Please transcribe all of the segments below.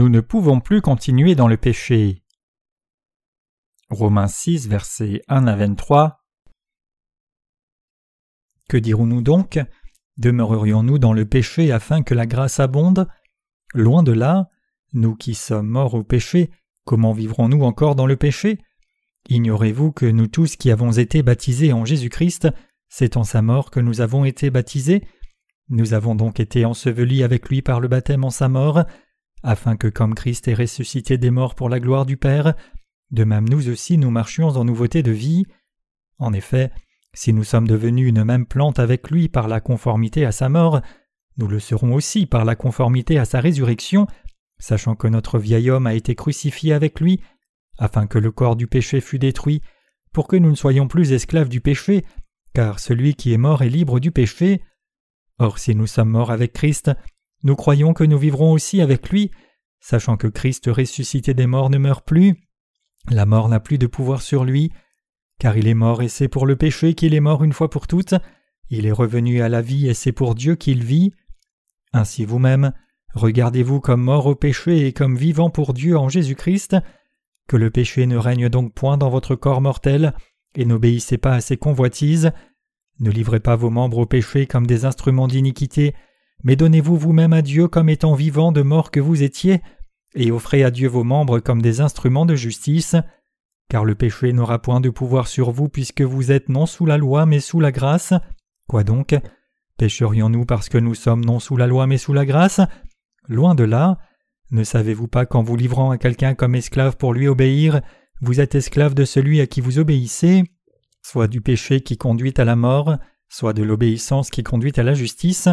nous ne pouvons plus continuer dans le péché. Romains 6, versets 1 à 23. Que dirons-nous donc? Demeurerions-nous dans le péché afin que la grâce abonde? Loin de là, nous qui sommes morts au péché, comment vivrons-nous encore dans le péché? Ignorez-vous que nous tous qui avons été baptisés en Jésus-Christ, c'est en sa mort que nous avons été baptisés? Nous avons donc été ensevelis avec lui par le baptême en sa mort, afin que comme Christ est ressuscité des morts pour la gloire du Père, de même nous aussi nous marchions en nouveauté de vie. En effet, si nous sommes devenus une même plante avec lui par la conformité à sa mort, nous le serons aussi par la conformité à sa résurrection, sachant que notre vieil homme a été crucifié avec lui, afin que le corps du péché fût détruit, pour que nous ne soyons plus esclaves du péché, car celui qui est mort est libre du péché. Or si nous sommes morts avec Christ, nous croyons que nous vivrons aussi avec lui, sachant que Christ ressuscité des morts ne meurt plus, la mort n'a plus de pouvoir sur lui, car il est mort et c'est pour le péché qu'il est mort une fois pour toutes, il est revenu à la vie et c'est pour Dieu qu'il vit. Ainsi vous-même, regardez-vous comme mort au péché et comme vivant pour Dieu en Jésus-Christ, que le péché ne règne donc point dans votre corps mortel, et n'obéissez pas à ses convoitises, ne livrez pas vos membres au péché comme des instruments d'iniquité, mais donnez-vous vous-même à Dieu comme étant vivant de mort que vous étiez, et offrez à Dieu vos membres comme des instruments de justice, car le péché n'aura point de pouvoir sur vous puisque vous êtes non sous la loi mais sous la grâce. Quoi donc? Pécherions-nous parce que nous sommes non sous la loi mais sous la grâce? Loin de là. Ne savez-vous pas qu'en vous livrant à quelqu'un comme esclave pour lui obéir, vous êtes esclave de celui à qui vous obéissez, soit du péché qui conduit à la mort, soit de l'obéissance qui conduit à la justice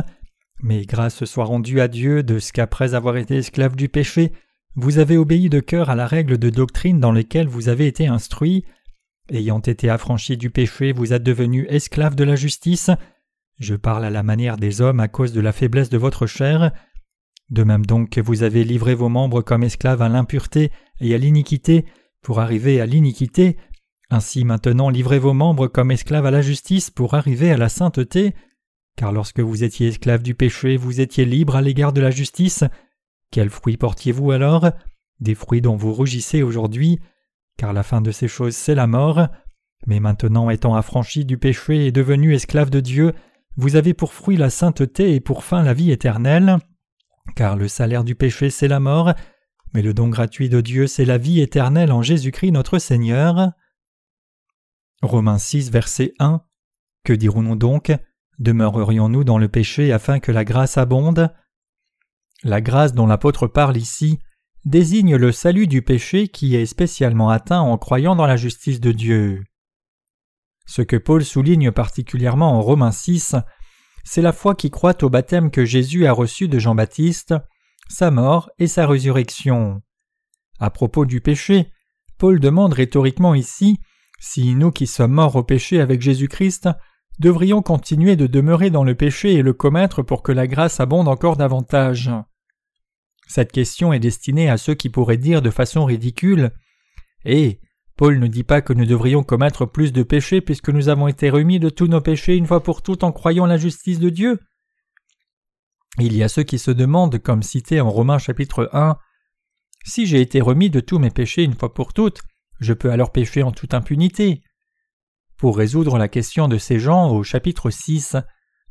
mais grâce soit rendue à Dieu de ce qu'après avoir été esclave du péché, vous avez obéi de cœur à la règle de doctrine dans lesquelles vous avez été instruit. Ayant été affranchi du péché, vous êtes devenu esclave de la justice. Je parle à la manière des hommes à cause de la faiblesse de votre chair. De même donc que vous avez livré vos membres comme esclaves à l'impureté et à l'iniquité pour arriver à l'iniquité, ainsi maintenant livrez vos membres comme esclaves à la justice pour arriver à la sainteté. Car lorsque vous étiez esclave du péché, vous étiez libre à l'égard de la justice. Quels fruits portiez-vous alors? Des fruits dont vous rougissez aujourd'hui, car la fin de ces choses c'est la mort. Mais maintenant étant affranchi du péché et devenu esclave de Dieu, vous avez pour fruit la sainteté et pour fin la vie éternelle. Car le salaire du péché c'est la mort, mais le don gratuit de Dieu c'est la vie éternelle en Jésus-Christ notre Seigneur. Romains 6 verset 1 Que dirons-nous donc? Demeurerions-nous dans le péché afin que la grâce abonde? La grâce dont l'apôtre parle ici désigne le salut du péché qui est spécialement atteint en croyant dans la justice de Dieu. Ce que Paul souligne particulièrement en Romains 6, c'est la foi qui croit au baptême que Jésus a reçu de Jean-Baptiste, sa mort et sa résurrection. À propos du péché, Paul demande rhétoriquement ici si nous qui sommes morts au péché avec Jésus-Christ devrions continuer de demeurer dans le péché et le commettre pour que la grâce abonde encore davantage Cette question est destinée à ceux qui pourraient dire de façon ridicule Eh, Paul ne dit pas que nous devrions commettre plus de péchés puisque nous avons été remis de tous nos péchés une fois pour toutes en croyant la justice de Dieu. Il y a ceux qui se demandent, comme cité en Romains chapitre 1, Si j'ai été remis de tous mes péchés une fois pour toutes, je peux alors pécher en toute impunité. Pour résoudre la question de ces gens au chapitre 6,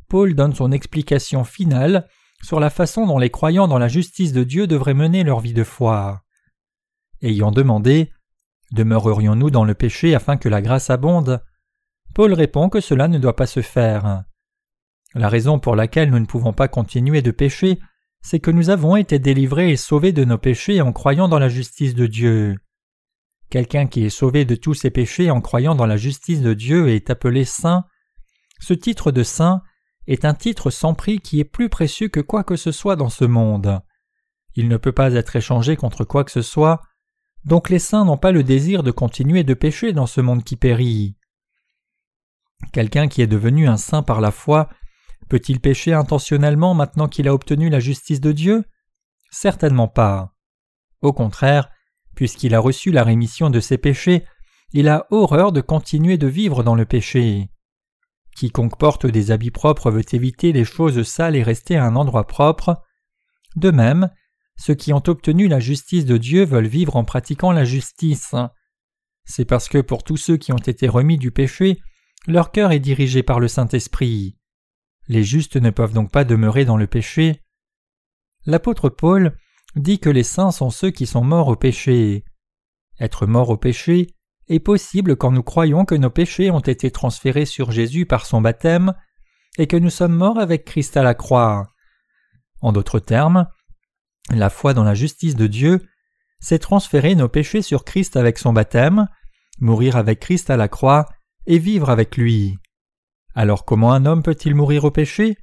Paul donne son explication finale sur la façon dont les croyants dans la justice de Dieu devraient mener leur vie de foi. Ayant demandé Demeurerions-nous dans le péché afin que la grâce abonde? Paul répond que cela ne doit pas se faire. La raison pour laquelle nous ne pouvons pas continuer de pécher, c'est que nous avons été délivrés et sauvés de nos péchés en croyant dans la justice de Dieu. Quelqu'un qui est sauvé de tous ses péchés en croyant dans la justice de Dieu est appelé saint. Ce titre de saint est un titre sans prix qui est plus précieux que quoi que ce soit dans ce monde. Il ne peut pas être échangé contre quoi que ce soit, donc les saints n'ont pas le désir de continuer de pécher dans ce monde qui périt. Quelqu'un qui est devenu un saint par la foi peut-il pécher intentionnellement maintenant qu'il a obtenu la justice de Dieu? Certainement pas. Au contraire, Puisqu'il a reçu la rémission de ses péchés, il a horreur de continuer de vivre dans le péché. Quiconque porte des habits propres veut éviter les choses sales et rester à un endroit propre. De même, ceux qui ont obtenu la justice de Dieu veulent vivre en pratiquant la justice. C'est parce que pour tous ceux qui ont été remis du péché, leur cœur est dirigé par le Saint-Esprit. Les justes ne peuvent donc pas demeurer dans le péché. L'apôtre Paul dit que les saints sont ceux qui sont morts au péché. Être mort au péché est possible quand nous croyons que nos péchés ont été transférés sur Jésus par son baptême et que nous sommes morts avec Christ à la croix. En d'autres termes, la foi dans la justice de Dieu, c'est transférer nos péchés sur Christ avec son baptême, mourir avec Christ à la croix et vivre avec lui. Alors comment un homme peut-il mourir au péché?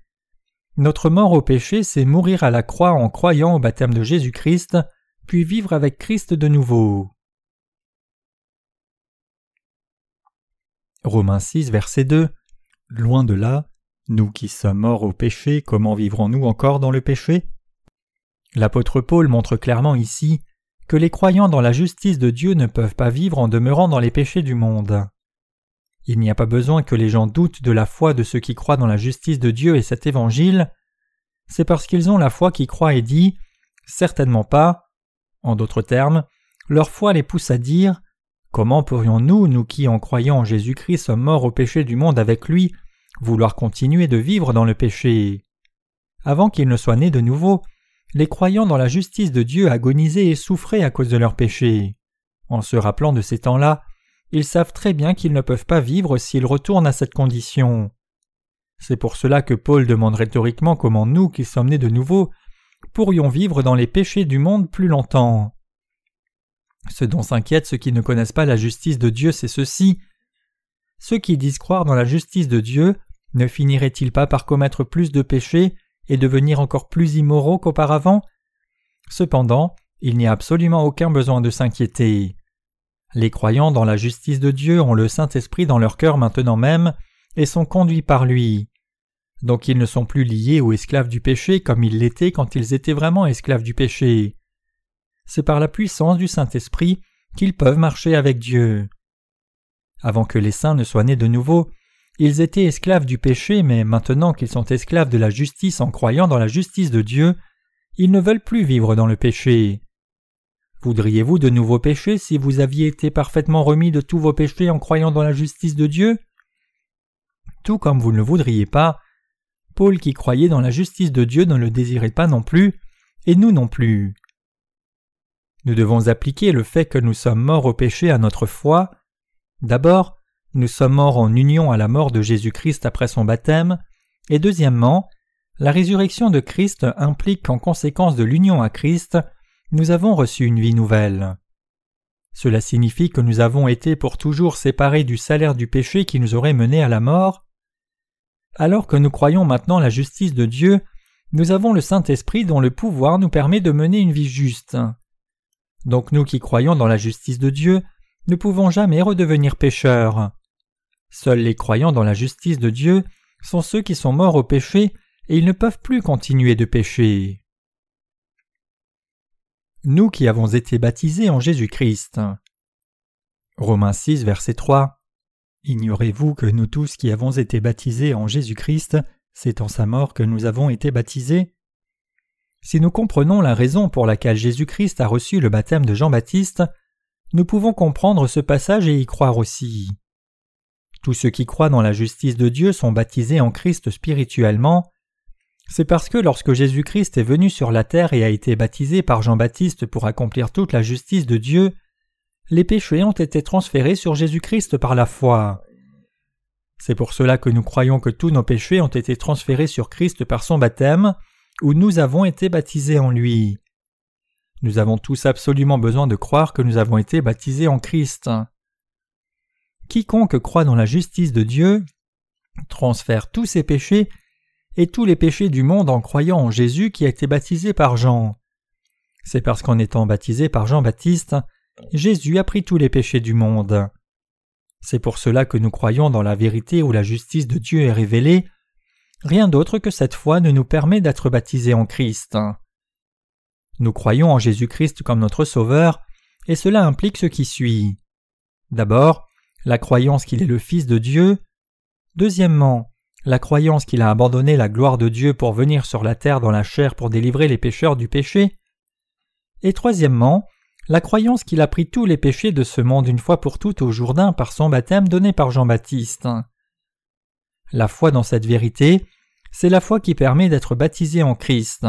Notre mort au péché, c'est mourir à la croix en croyant au baptême de Jésus-Christ, puis vivre avec Christ de nouveau. Romains 6, verset 2 Loin de là, nous qui sommes morts au péché, comment vivrons-nous encore dans le péché? L'apôtre Paul montre clairement ici que les croyants dans la justice de Dieu ne peuvent pas vivre en demeurant dans les péchés du monde. Il n'y a pas besoin que les gens doutent de la foi de ceux qui croient dans la justice de Dieu et cet évangile. C'est parce qu'ils ont la foi qui croit et dit Certainement pas. En d'autres termes, leur foi les pousse à dire Comment pourrions-nous, nous qui, en croyant en Jésus-Christ, sommes morts au péché du monde avec lui, vouloir continuer de vivre dans le péché? Avant qu'ils ne soient nés de nouveau, les croyants dans la justice de Dieu agonisaient et souffraient à cause de leurs péchés. En se rappelant de ces temps-là, ils savent très bien qu'ils ne peuvent pas vivre s'ils retournent à cette condition. C'est pour cela que Paul demande rhétoriquement comment nous, qui sommes nés de nouveau, pourrions vivre dans les péchés du monde plus longtemps. Ce dont s'inquiètent ceux qui ne connaissent pas la justice de Dieu, c'est ceci. Ceux qui disent croire dans la justice de Dieu ne finiraient-ils pas par commettre plus de péchés et devenir encore plus immoraux qu'auparavant? Cependant, il n'y a absolument aucun besoin de s'inquiéter. Les croyants dans la justice de Dieu ont le Saint-Esprit dans leur cœur maintenant même et sont conduits par lui. Donc ils ne sont plus liés ou esclaves du péché comme ils l'étaient quand ils étaient vraiment esclaves du péché. C'est par la puissance du Saint-Esprit qu'ils peuvent marcher avec Dieu. Avant que les saints ne soient nés de nouveau, ils étaient esclaves du péché, mais maintenant qu'ils sont esclaves de la justice en croyant dans la justice de Dieu, ils ne veulent plus vivre dans le péché. Voudriez-vous de nouveaux péchés si vous aviez été parfaitement remis de tous vos péchés en croyant dans la justice de Dieu? Tout comme vous ne le voudriez pas, Paul qui croyait dans la justice de Dieu ne le désirait pas non plus, et nous non plus. Nous devons appliquer le fait que nous sommes morts au péché à notre foi. D'abord, nous sommes morts en union à la mort de Jésus-Christ après son baptême, et deuxièmement, la résurrection de Christ implique qu'en conséquence de l'union à Christ, nous avons reçu une vie nouvelle. Cela signifie que nous avons été pour toujours séparés du salaire du péché qui nous aurait menés à la mort. Alors que nous croyons maintenant la justice de Dieu, nous avons le Saint-Esprit dont le pouvoir nous permet de mener une vie juste. Donc nous qui croyons dans la justice de Dieu, ne pouvons jamais redevenir pécheurs. Seuls les croyants dans la justice de Dieu sont ceux qui sont morts au péché et ils ne peuvent plus continuer de pécher. Nous qui avons été baptisés en Jésus-Christ. Romains 6, verset 3. Ignorez-vous que nous tous qui avons été baptisés en Jésus-Christ, c'est en sa mort que nous avons été baptisés? Si nous comprenons la raison pour laquelle Jésus-Christ a reçu le baptême de Jean-Baptiste, nous pouvons comprendre ce passage et y croire aussi. Tous ceux qui croient dans la justice de Dieu sont baptisés en Christ spirituellement. C'est parce que lorsque Jésus-Christ est venu sur la terre et a été baptisé par Jean-Baptiste pour accomplir toute la justice de Dieu, les péchés ont été transférés sur Jésus-Christ par la foi. C'est pour cela que nous croyons que tous nos péchés ont été transférés sur Christ par son baptême, où nous avons été baptisés en lui. Nous avons tous absolument besoin de croire que nous avons été baptisés en Christ. Quiconque croit dans la justice de Dieu transfère tous ses péchés et tous les péchés du monde en croyant en Jésus qui a été baptisé par Jean. C'est parce qu'en étant baptisé par Jean-Baptiste, Jésus a pris tous les péchés du monde. C'est pour cela que nous croyons dans la vérité où la justice de Dieu est révélée. Rien d'autre que cette foi ne nous permet d'être baptisés en Christ. Nous croyons en Jésus-Christ comme notre Sauveur, et cela implique ce qui suit. D'abord, la croyance qu'il est le Fils de Dieu. Deuxièmement, la croyance qu'il a abandonné la gloire de Dieu pour venir sur la terre dans la chair pour délivrer les pécheurs du péché. Et troisièmement, la croyance qu'il a pris tous les péchés de ce monde une fois pour toutes au Jourdain par son baptême donné par Jean-Baptiste. La foi dans cette vérité, c'est la foi qui permet d'être baptisé en Christ.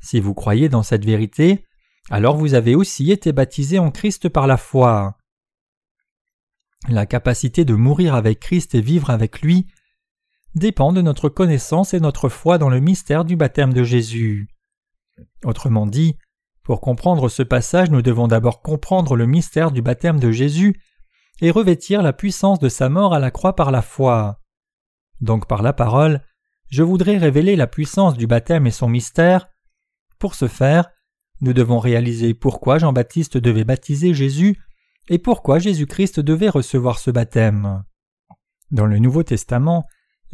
Si vous croyez dans cette vérité, alors vous avez aussi été baptisé en Christ par la foi. La capacité de mourir avec Christ et vivre avec lui dépend de notre connaissance et notre foi dans le mystère du baptême de Jésus. Autrement dit, pour comprendre ce passage, nous devons d'abord comprendre le mystère du baptême de Jésus et revêtir la puissance de sa mort à la croix par la foi. Donc par la parole, je voudrais révéler la puissance du baptême et son mystère. Pour ce faire, nous devons réaliser pourquoi Jean-Baptiste devait baptiser Jésus et pourquoi Jésus-Christ devait recevoir ce baptême. Dans le Nouveau Testament,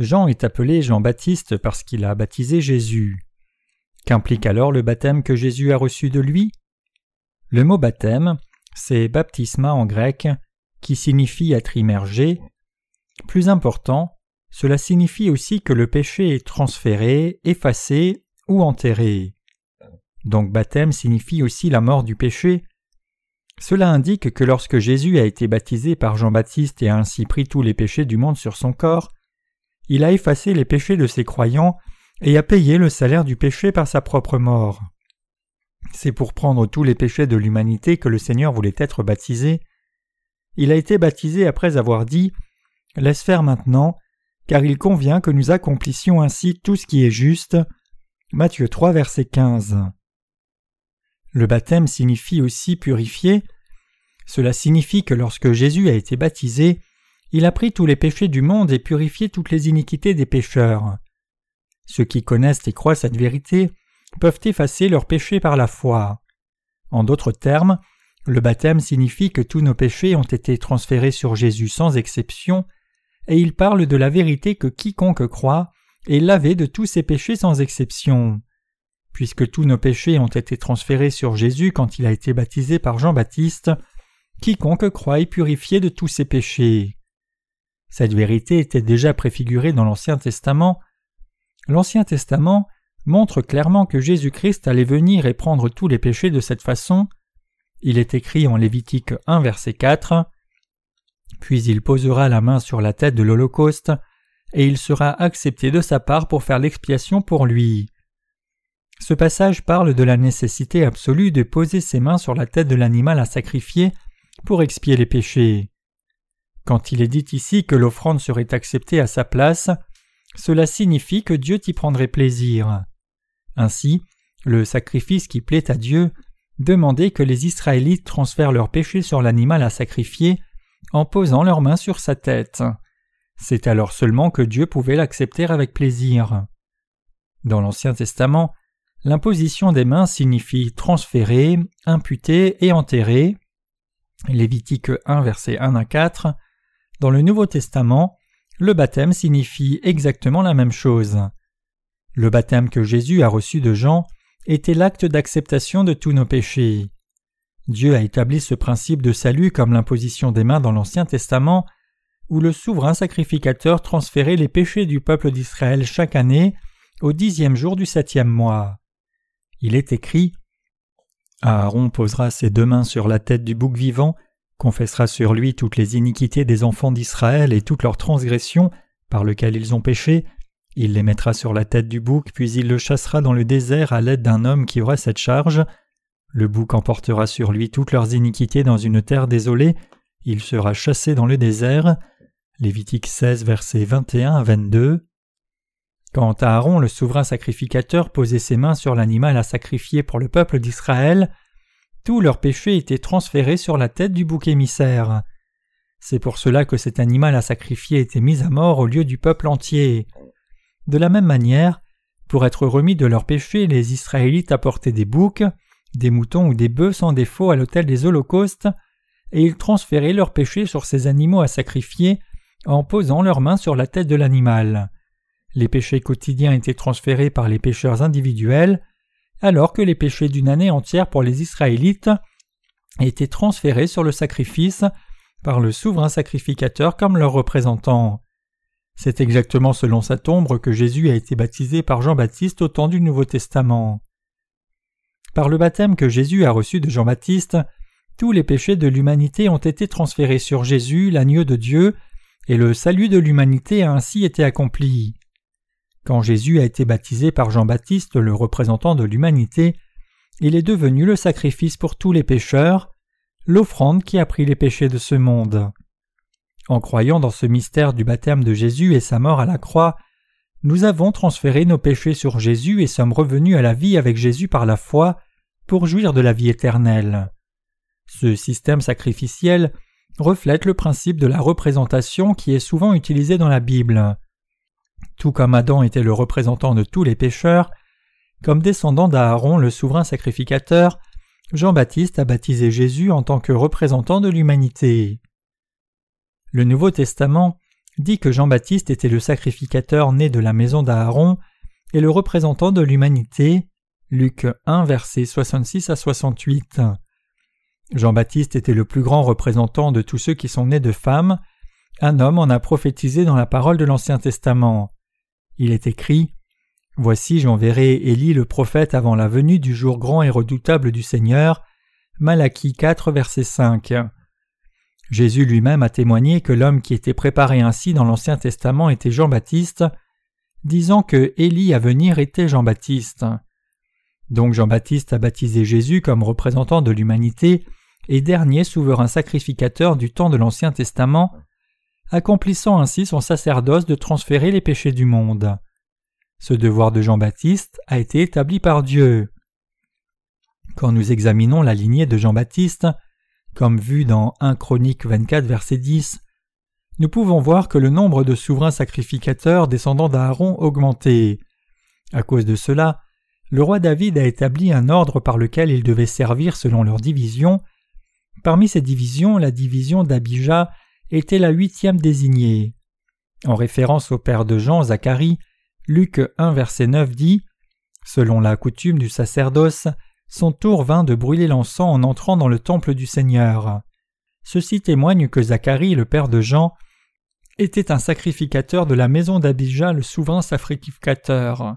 Jean est appelé Jean-Baptiste parce qu'il a baptisé Jésus. Qu'implique alors le baptême que Jésus a reçu de lui? Le mot baptême, c'est baptisma en grec, qui signifie être immergé. Plus important, cela signifie aussi que le péché est transféré, effacé ou enterré. Donc baptême signifie aussi la mort du péché. Cela indique que lorsque Jésus a été baptisé par Jean-Baptiste et a ainsi pris tous les péchés du monde sur son corps, il a effacé les péchés de ses croyants et a payé le salaire du péché par sa propre mort. C'est pour prendre tous les péchés de l'humanité que le Seigneur voulait être baptisé. Il a été baptisé après avoir dit Laisse faire maintenant, car il convient que nous accomplissions ainsi tout ce qui est juste. Matthieu 3, verset 15. Le baptême signifie aussi purifier. Cela signifie que lorsque Jésus a été baptisé, il a pris tous les péchés du monde et purifié toutes les iniquités des pécheurs. Ceux qui connaissent et croient cette vérité peuvent effacer leurs péchés par la foi. En d'autres termes, le baptême signifie que tous nos péchés ont été transférés sur Jésus sans exception, et il parle de la vérité que quiconque croit est lavé de tous ses péchés sans exception. Puisque tous nos péchés ont été transférés sur Jésus quand il a été baptisé par Jean-Baptiste, quiconque croit est purifié de tous ses péchés. Cette vérité était déjà préfigurée dans l'Ancien Testament, L'Ancien Testament montre clairement que Jésus-Christ allait venir et prendre tous les péchés de cette façon. Il est écrit en Lévitique 1 verset 4 Puis il posera la main sur la tête de l'Holocauste, et il sera accepté de sa part pour faire l'expiation pour lui. Ce passage parle de la nécessité absolue de poser ses mains sur la tête de l'animal à sacrifier pour expier les péchés. Quand il est dit ici que l'offrande serait acceptée à sa place, cela signifie que Dieu t'y prendrait plaisir. Ainsi, le sacrifice qui plaît à Dieu demandait que les Israélites transfèrent leurs péchés sur l'animal à sacrifier en posant leurs mains sur sa tête. C'est alors seulement que Dieu pouvait l'accepter avec plaisir. Dans l'Ancien Testament, l'imposition des mains signifie transférer, imputer et enterrer. Lévitique 1 verset 1 à 4. Dans le Nouveau Testament, le baptême signifie exactement la même chose. Le baptême que Jésus a reçu de Jean était l'acte d'acceptation de tous nos péchés. Dieu a établi ce principe de salut comme l'imposition des mains dans l'Ancien Testament, où le souverain sacrificateur transférait les péchés du peuple d'Israël chaque année au dixième jour du septième mois. Il est écrit Aaron posera ses deux mains sur la tête du bouc vivant confessera sur lui toutes les iniquités des enfants d'Israël et toutes leurs transgressions par lesquelles ils ont péché, il les mettra sur la tête du bouc, puis il le chassera dans le désert à l'aide d'un homme qui aura cette charge. Le bouc emportera sur lui toutes leurs iniquités dans une terre désolée, il sera chassé dans le désert. Lévitique 16, versets 21 à 22. Quant à Aaron, le souverain sacrificateur posait ses mains sur l'animal à sacrifier pour le peuple d'Israël, tous leurs péchés étaient transférés sur la tête du bouc émissaire. C'est pour cela que cet animal à sacrifier était mis à mort au lieu du peuple entier. De la même manière, pour être remis de leurs péchés, les Israélites apportaient des boucs, des moutons ou des bœufs sans défaut à l'autel des holocaustes, et ils transféraient leurs péchés sur ces animaux à sacrifier en posant leurs mains sur la tête de l'animal. Les péchés quotidiens étaient transférés par les pécheurs individuels, alors que les péchés d'une année entière pour les Israélites étaient transférés sur le sacrifice par le souverain sacrificateur comme leur représentant. C'est exactement selon cette ombre que Jésus a été baptisé par Jean-Baptiste au temps du Nouveau Testament. par le baptême que Jésus a reçu de Jean-Baptiste, tous les péchés de l'humanité ont été transférés sur Jésus, l'agneau de Dieu, et le salut de l'humanité a ainsi été accompli. Quand Jésus a été baptisé par Jean-Baptiste, le représentant de l'humanité, il est devenu le sacrifice pour tous les pécheurs, l'offrande qui a pris les péchés de ce monde. En croyant dans ce mystère du baptême de Jésus et sa mort à la croix, nous avons transféré nos péchés sur Jésus et sommes revenus à la vie avec Jésus par la foi pour jouir de la vie éternelle. Ce système sacrificiel reflète le principe de la représentation qui est souvent utilisé dans la Bible. Tout comme Adam était le représentant de tous les pécheurs, comme descendant d'Aaron le souverain sacrificateur, Jean-Baptiste a baptisé Jésus en tant que représentant de l'humanité. Le Nouveau Testament dit que Jean-Baptiste était le sacrificateur né de la maison d'Aaron et le représentant de l'humanité. Luc 1 versets 66 à 68. Jean-Baptiste était le plus grand représentant de tous ceux qui sont nés de femmes. Un homme en a prophétisé dans la parole de l'Ancien Testament. Il est écrit Voici j'enverrai Élie le prophète avant la venue du jour grand et redoutable du Seigneur. Malachie 4 verset 5. Jésus lui-même a témoigné que l'homme qui était préparé ainsi dans l'Ancien Testament était Jean-Baptiste, disant que Élie à venir était Jean-Baptiste. Donc Jean-Baptiste a baptisé Jésus comme représentant de l'humanité et dernier souverain sacrificateur du temps de l'Ancien Testament, accomplissant ainsi son sacerdoce de transférer les péchés du monde. Ce devoir de Jean-Baptiste a été établi par Dieu. Quand nous examinons la lignée de Jean-Baptiste, comme vu dans 1 Chronique 24 verset 10, nous pouvons voir que le nombre de souverains sacrificateurs descendant d'Aaron augmentait. À cause de cela, le roi David a établi un ordre par lequel ils devaient servir selon leur division, Parmi ces divisions, la division d'Abijah était la huitième désignée. En référence au père de Jean, Zacharie, Luc 1 verset 9 dit Selon la coutume du sacerdoce, son tour vint de brûler l'encens en entrant dans le temple du Seigneur. Ceci témoigne que Zacharie, le père de Jean, était un sacrificateur de la maison d'Abijah, le souverain sacrificateur.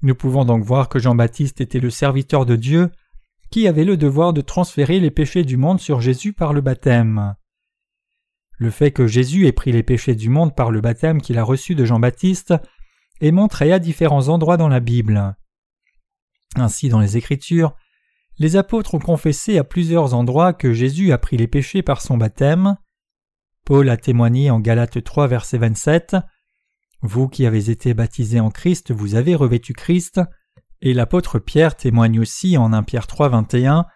Nous pouvons donc voir que Jean-Baptiste était le serviteur de Dieu, qui avait le devoir de transférer les péchés du monde sur Jésus par le baptême. Le fait que Jésus ait pris les péchés du monde par le baptême qu'il a reçu de Jean-Baptiste est montré à différents endroits dans la Bible. Ainsi, dans les Écritures, les apôtres ont confessé à plusieurs endroits que Jésus a pris les péchés par son baptême. Paul a témoigné en Galates 3 verset 27 Vous qui avez été baptisés en Christ, vous avez revêtu Christ. Et l'apôtre Pierre témoigne aussi en 1 Pierre 3 21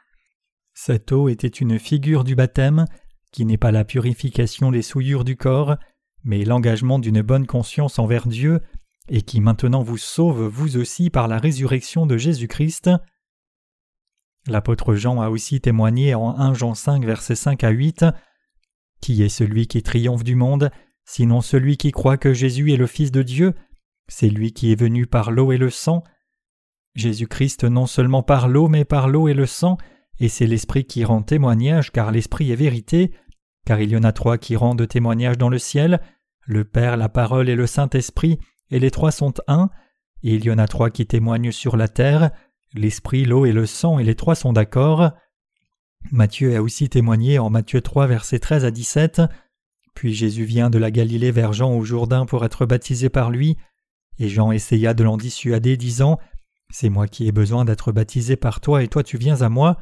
Cette eau était une figure du baptême, qui n'est pas la purification des souillures du corps, mais l'engagement d'une bonne conscience envers Dieu, et qui maintenant vous sauve vous aussi par la résurrection de Jésus-Christ. L'apôtre Jean a aussi témoigné en 1 Jean 5 versets 5 à 8 Qui est celui qui triomphe du monde, sinon celui qui croit que Jésus est le Fils de Dieu? C'est lui qui est venu par l'eau et le sang, Jésus-Christ non seulement par l'eau, mais par l'eau et le sang, et c'est l'Esprit qui rend témoignage, car l'Esprit est vérité, car il y en a trois qui rendent témoignage dans le ciel, le Père, la parole et le Saint-Esprit, et les trois sont un, et il y en a trois qui témoignent sur la terre, l'Esprit, l'eau et le sang, et les trois sont d'accord. Matthieu a aussi témoigné en Matthieu 3 versets 13 à 17. Puis Jésus vient de la Galilée vers Jean au Jourdain pour être baptisé par lui, et Jean essaya de l'en dissuader, disant c'est moi qui ai besoin d'être baptisé par toi et toi tu viens à moi.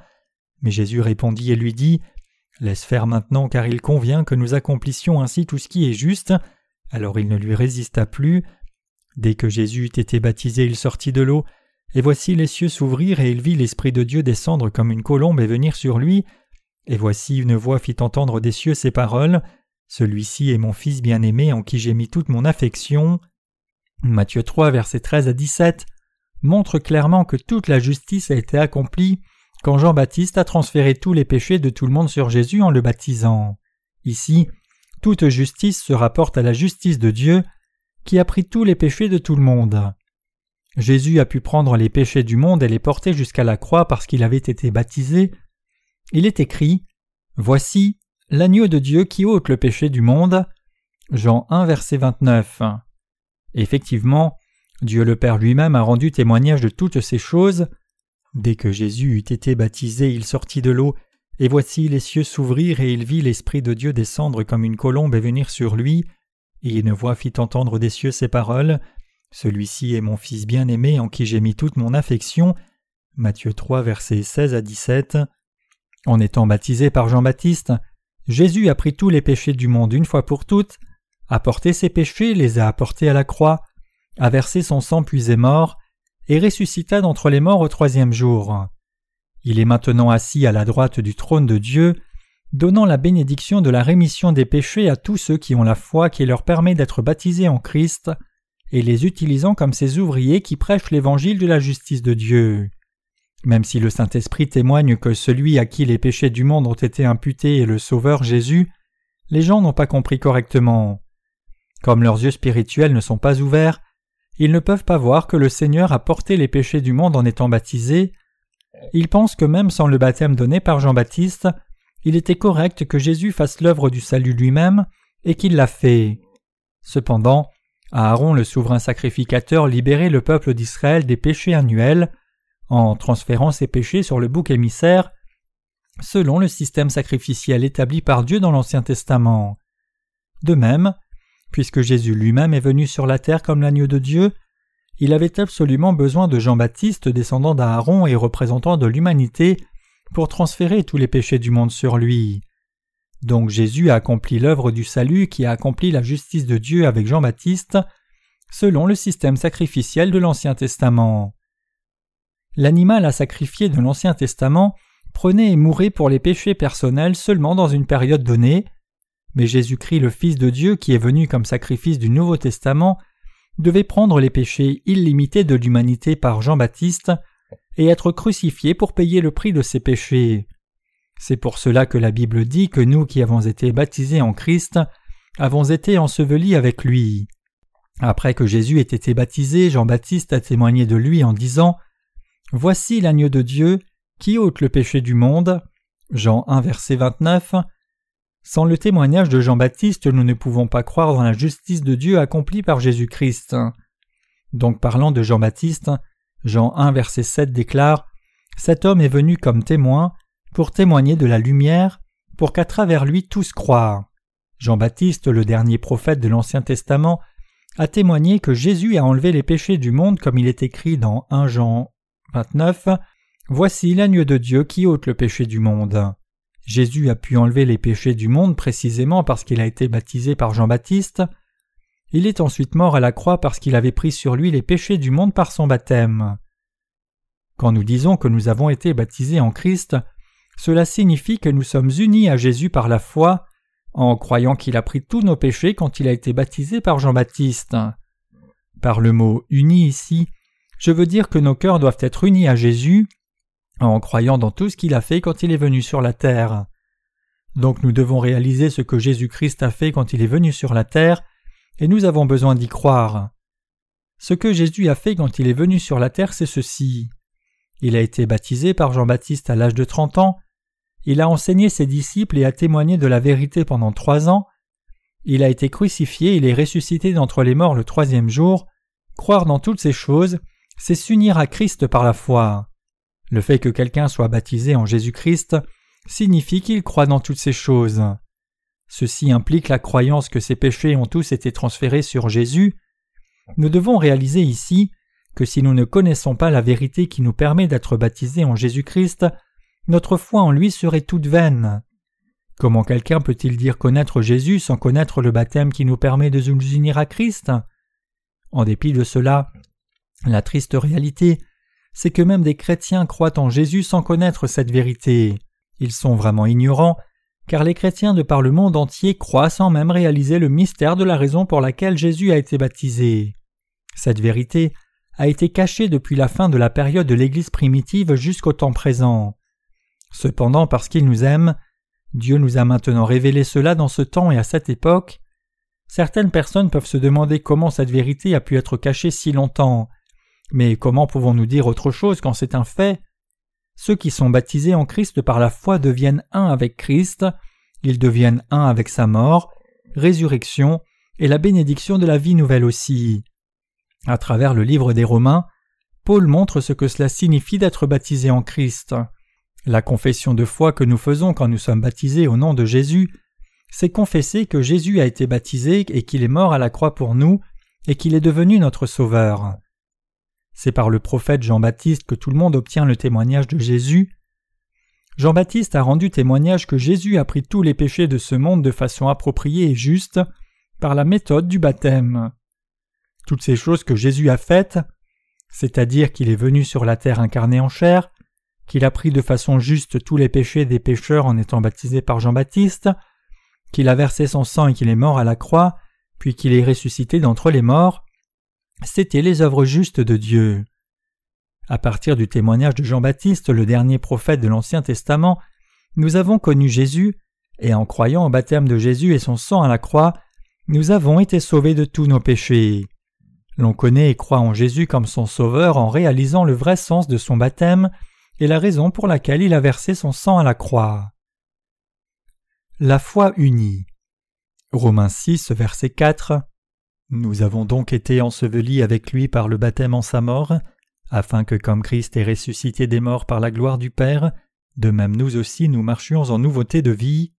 Mais Jésus répondit et lui dit Laisse faire maintenant, car il convient que nous accomplissions ainsi tout ce qui est juste. Alors il ne lui résista plus. Dès que Jésus eut été baptisé, il sortit de l'eau, et voici les cieux s'ouvrirent, et il vit l'Esprit de Dieu descendre comme une colombe et venir sur lui. Et voici une voix fit entendre des cieux ces paroles Celui-ci est mon Fils bien-aimé en qui j'ai mis toute mon affection. Matthieu 3, versets 13 à 17 montre clairement que toute la justice a été accomplie quand Jean-Baptiste a transféré tous les péchés de tout le monde sur Jésus en le baptisant. Ici, toute justice se rapporte à la justice de Dieu qui a pris tous les péchés de tout le monde. Jésus a pu prendre les péchés du monde et les porter jusqu'à la croix parce qu'il avait été baptisé. Il est écrit Voici l'agneau de Dieu qui ôte le péché du monde. Jean 1 verset 29. Effectivement, Dieu le Père lui-même a rendu témoignage de toutes ces choses. Dès que Jésus eut été baptisé, il sortit de l'eau, et voici les cieux s'ouvrirent, et il vit l'Esprit de Dieu descendre comme une colombe et venir sur lui. Et une voix fit entendre des cieux ces paroles. Celui-ci est mon Fils bien-aimé en qui j'ai mis toute mon affection. Matthieu 3, versets 16 à 17. En étant baptisé par Jean-Baptiste, Jésus a pris tous les péchés du monde une fois pour toutes, a porté ses péchés, les a apportés à la croix, a versé son sang puis est mort, et ressuscita d'entre les morts au troisième jour. Il est maintenant assis à la droite du trône de Dieu, donnant la bénédiction de la rémission des péchés à tous ceux qui ont la foi qui leur permet d'être baptisés en Christ, et les utilisant comme ses ouvriers qui prêchent l'évangile de la justice de Dieu. Même si le Saint-Esprit témoigne que celui à qui les péchés du monde ont été imputés est le Sauveur Jésus, les gens n'ont pas compris correctement. Comme leurs yeux spirituels ne sont pas ouverts, ils ne peuvent pas voir que le Seigneur a porté les péchés du monde en étant baptisé. Ils pensent que même sans le baptême donné par Jean-Baptiste, il était correct que Jésus fasse l'œuvre du salut lui-même et qu'il l'a fait. Cependant, Aaron le souverain sacrificateur libérait le peuple d'Israël des péchés annuels en transférant ses péchés sur le bouc émissaire selon le système sacrificiel établi par Dieu dans l'Ancien Testament. De même, Puisque Jésus lui-même est venu sur la terre comme l'agneau de Dieu, il avait absolument besoin de Jean-Baptiste descendant d'Aaron et représentant de l'humanité pour transférer tous les péchés du monde sur lui. Donc Jésus a accompli l'œuvre du salut qui a accompli la justice de Dieu avec Jean-Baptiste, selon le système sacrificiel de l'Ancien Testament. L'animal à sacrifier de l'Ancien Testament prenait et mourait pour les péchés personnels seulement dans une période donnée, mais Jésus-Christ le Fils de Dieu qui est venu comme sacrifice du Nouveau Testament devait prendre les péchés illimités de l'humanité par Jean-Baptiste et être crucifié pour payer le prix de ses péchés. C'est pour cela que la Bible dit que nous qui avons été baptisés en Christ avons été ensevelis avec lui. Après que Jésus ait été baptisé, Jean-Baptiste a témoigné de lui en disant Voici l'agneau de Dieu qui ôte le péché du monde. Jean 1 verset 29 sans le témoignage de Jean-Baptiste, nous ne pouvons pas croire dans la justice de Dieu accomplie par Jésus-Christ. Donc parlant de Jean-Baptiste, Jean 1 verset 7 déclare Cet homme est venu comme témoin pour témoigner de la lumière, pour qu'à travers lui tous croient. Jean-Baptiste, le dernier prophète de l'Ancien Testament, a témoigné que Jésus a enlevé les péchés du monde comme il est écrit dans 1 Jean 29 Voici l'agneau de Dieu qui ôte le péché du monde. Jésus a pu enlever les péchés du monde précisément parce qu'il a été baptisé par Jean-Baptiste. Il est ensuite mort à la croix parce qu'il avait pris sur lui les péchés du monde par son baptême. Quand nous disons que nous avons été baptisés en Christ, cela signifie que nous sommes unis à Jésus par la foi, en croyant qu'il a pris tous nos péchés quand il a été baptisé par Jean-Baptiste. Par le mot uni ici, je veux dire que nos cœurs doivent être unis à Jésus, en croyant dans tout ce qu'il a fait quand il est venu sur la terre. Donc nous devons réaliser ce que Jésus-Christ a fait quand il est venu sur la terre, et nous avons besoin d'y croire. Ce que Jésus a fait quand il est venu sur la terre, c'est ceci. Il a été baptisé par Jean-Baptiste à l'âge de trente ans, il a enseigné ses disciples et a témoigné de la vérité pendant trois ans, il a été crucifié, il est ressuscité d'entre les morts le troisième jour, croire dans toutes ces choses, c'est s'unir à Christ par la foi. Le fait que quelqu'un soit baptisé en Jésus-Christ signifie qu'il croit dans toutes ces choses. Ceci implique la croyance que ses péchés ont tous été transférés sur Jésus. Nous devons réaliser ici que si nous ne connaissons pas la vérité qui nous permet d'être baptisés en Jésus-Christ, notre foi en lui serait toute vaine. Comment quelqu'un peut-il dire connaître Jésus sans connaître le baptême qui nous permet de nous unir à Christ? En dépit de cela, la triste réalité c'est que même des chrétiens croient en Jésus sans connaître cette vérité. Ils sont vraiment ignorants, car les chrétiens de par le monde entier croient sans même réaliser le mystère de la raison pour laquelle Jésus a été baptisé. Cette vérité a été cachée depuis la fin de la période de l'Église primitive jusqu'au temps présent. Cependant, parce qu'il nous aime, Dieu nous a maintenant révélé cela dans ce temps et à cette époque. Certaines personnes peuvent se demander comment cette vérité a pu être cachée si longtemps. Mais comment pouvons-nous dire autre chose quand c'est un fait? Ceux qui sont baptisés en Christ par la foi deviennent un avec Christ, ils deviennent un avec sa mort, résurrection et la bénédiction de la vie nouvelle aussi. À travers le livre des Romains, Paul montre ce que cela signifie d'être baptisé en Christ. La confession de foi que nous faisons quand nous sommes baptisés au nom de Jésus, c'est confesser que Jésus a été baptisé et qu'il est mort à la croix pour nous et qu'il est devenu notre Sauveur. C'est par le prophète Jean-Baptiste que tout le monde obtient le témoignage de Jésus. Jean-Baptiste a rendu témoignage que Jésus a pris tous les péchés de ce monde de façon appropriée et juste par la méthode du baptême. Toutes ces choses que Jésus a faites, c'est-à-dire qu'il est venu sur la terre incarné en chair, qu'il a pris de façon juste tous les péchés des pécheurs en étant baptisé par Jean-Baptiste, qu'il a versé son sang et qu'il est mort à la croix, puis qu'il est ressuscité d'entre les morts, c'étaient les œuvres justes de Dieu. À partir du témoignage de Jean-Baptiste, le dernier prophète de l'Ancien Testament, nous avons connu Jésus, et en croyant au baptême de Jésus et son sang à la croix, nous avons été sauvés de tous nos péchés. L'on connaît et croit en Jésus comme son Sauveur en réalisant le vrai sens de son baptême et la raison pour laquelle il a versé son sang à la croix. La foi unie. Romains 6, verset 4. Nous avons donc été ensevelis avec lui par le baptême en sa mort, afin que comme Christ est ressuscité des morts par la gloire du Père, de même nous aussi nous marchions en nouveauté de vie.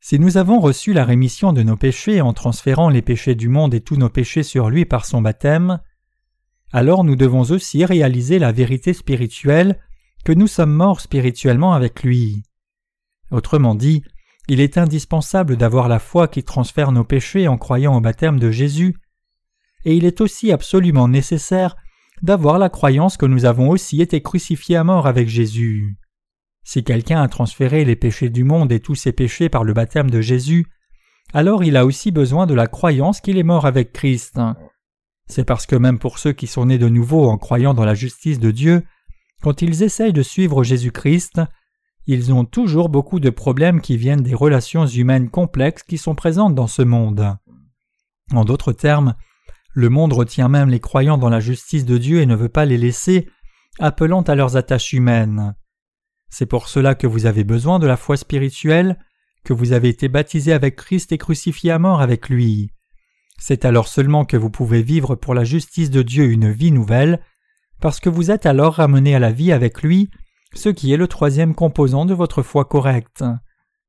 Si nous avons reçu la rémission de nos péchés en transférant les péchés du monde et tous nos péchés sur lui par son baptême, alors nous devons aussi réaliser la vérité spirituelle que nous sommes morts spirituellement avec lui. Autrement dit, il est indispensable d'avoir la foi qui transfère nos péchés en croyant au baptême de Jésus, et il est aussi absolument nécessaire d'avoir la croyance que nous avons aussi été crucifiés à mort avec Jésus. Si quelqu'un a transféré les péchés du monde et tous ses péchés par le baptême de Jésus, alors il a aussi besoin de la croyance qu'il est mort avec Christ. C'est parce que même pour ceux qui sont nés de nouveau en croyant dans la justice de Dieu, quand ils essayent de suivre Jésus-Christ, ils ont toujours beaucoup de problèmes qui viennent des relations humaines complexes qui sont présentes dans ce monde. En d'autres termes, le monde retient même les croyants dans la justice de Dieu et ne veut pas les laisser, appelant à leurs attaches humaines. C'est pour cela que vous avez besoin de la foi spirituelle, que vous avez été baptisé avec Christ et crucifié à mort avec lui. C'est alors seulement que vous pouvez vivre pour la justice de Dieu une vie nouvelle, parce que vous êtes alors ramené à la vie avec lui ce qui est le troisième composant de votre foi correcte.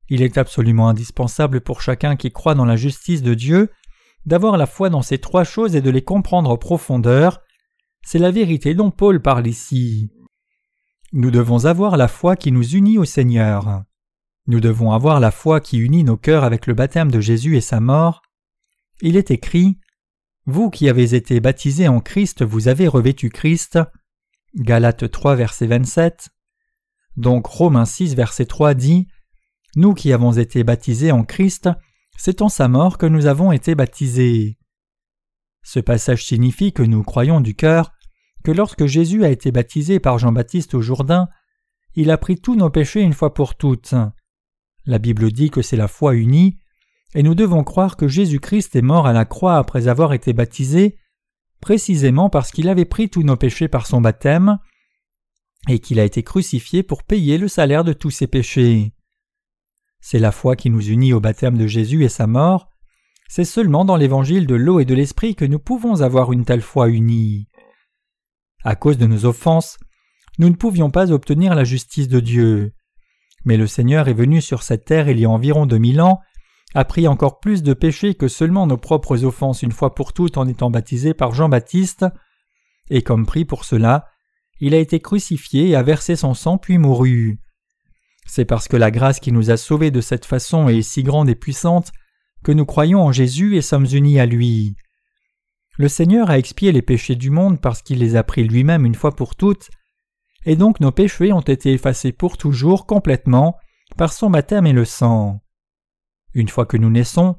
Il est absolument indispensable pour chacun qui croit dans la justice de Dieu d'avoir la foi dans ces trois choses et de les comprendre en profondeur. C'est la vérité dont Paul parle ici. Nous devons avoir la foi qui nous unit au Seigneur. Nous devons avoir la foi qui unit nos cœurs avec le baptême de Jésus et sa mort. Il est écrit Vous qui avez été baptisés en Christ, vous avez revêtu Christ. Galates 3, verset 27. Donc Romains 6 verset 3 dit Nous qui avons été baptisés en Christ, c'est en sa mort que nous avons été baptisés. Ce passage signifie que nous croyons du cœur que lorsque Jésus a été baptisé par Jean-Baptiste au Jourdain, il a pris tous nos péchés une fois pour toutes. La Bible dit que c'est la foi unie, et nous devons croire que Jésus-Christ est mort à la croix après avoir été baptisé, précisément parce qu'il avait pris tous nos péchés par son baptême, et qu'il a été crucifié pour payer le salaire de tous ses péchés. C'est la foi qui nous unit au baptême de Jésus et sa mort. C'est seulement dans l'évangile de l'eau et de l'esprit que nous pouvons avoir une telle foi unie. À cause de nos offenses, nous ne pouvions pas obtenir la justice de Dieu. Mais le Seigneur est venu sur cette terre il y a environ deux mille ans, a pris encore plus de péchés que seulement nos propres offenses une fois pour toutes en étant baptisé par Jean-Baptiste, et comme prix pour cela, il a été crucifié et a versé son sang puis mourut. C'est parce que la grâce qui nous a sauvés de cette façon est si grande et puissante que nous croyons en Jésus et sommes unis à lui. Le Seigneur a expié les péchés du monde parce qu'il les a pris lui-même une fois pour toutes, et donc nos péchés ont été effacés pour toujours complètement par son baptême et le sang. Une fois que nous naissons,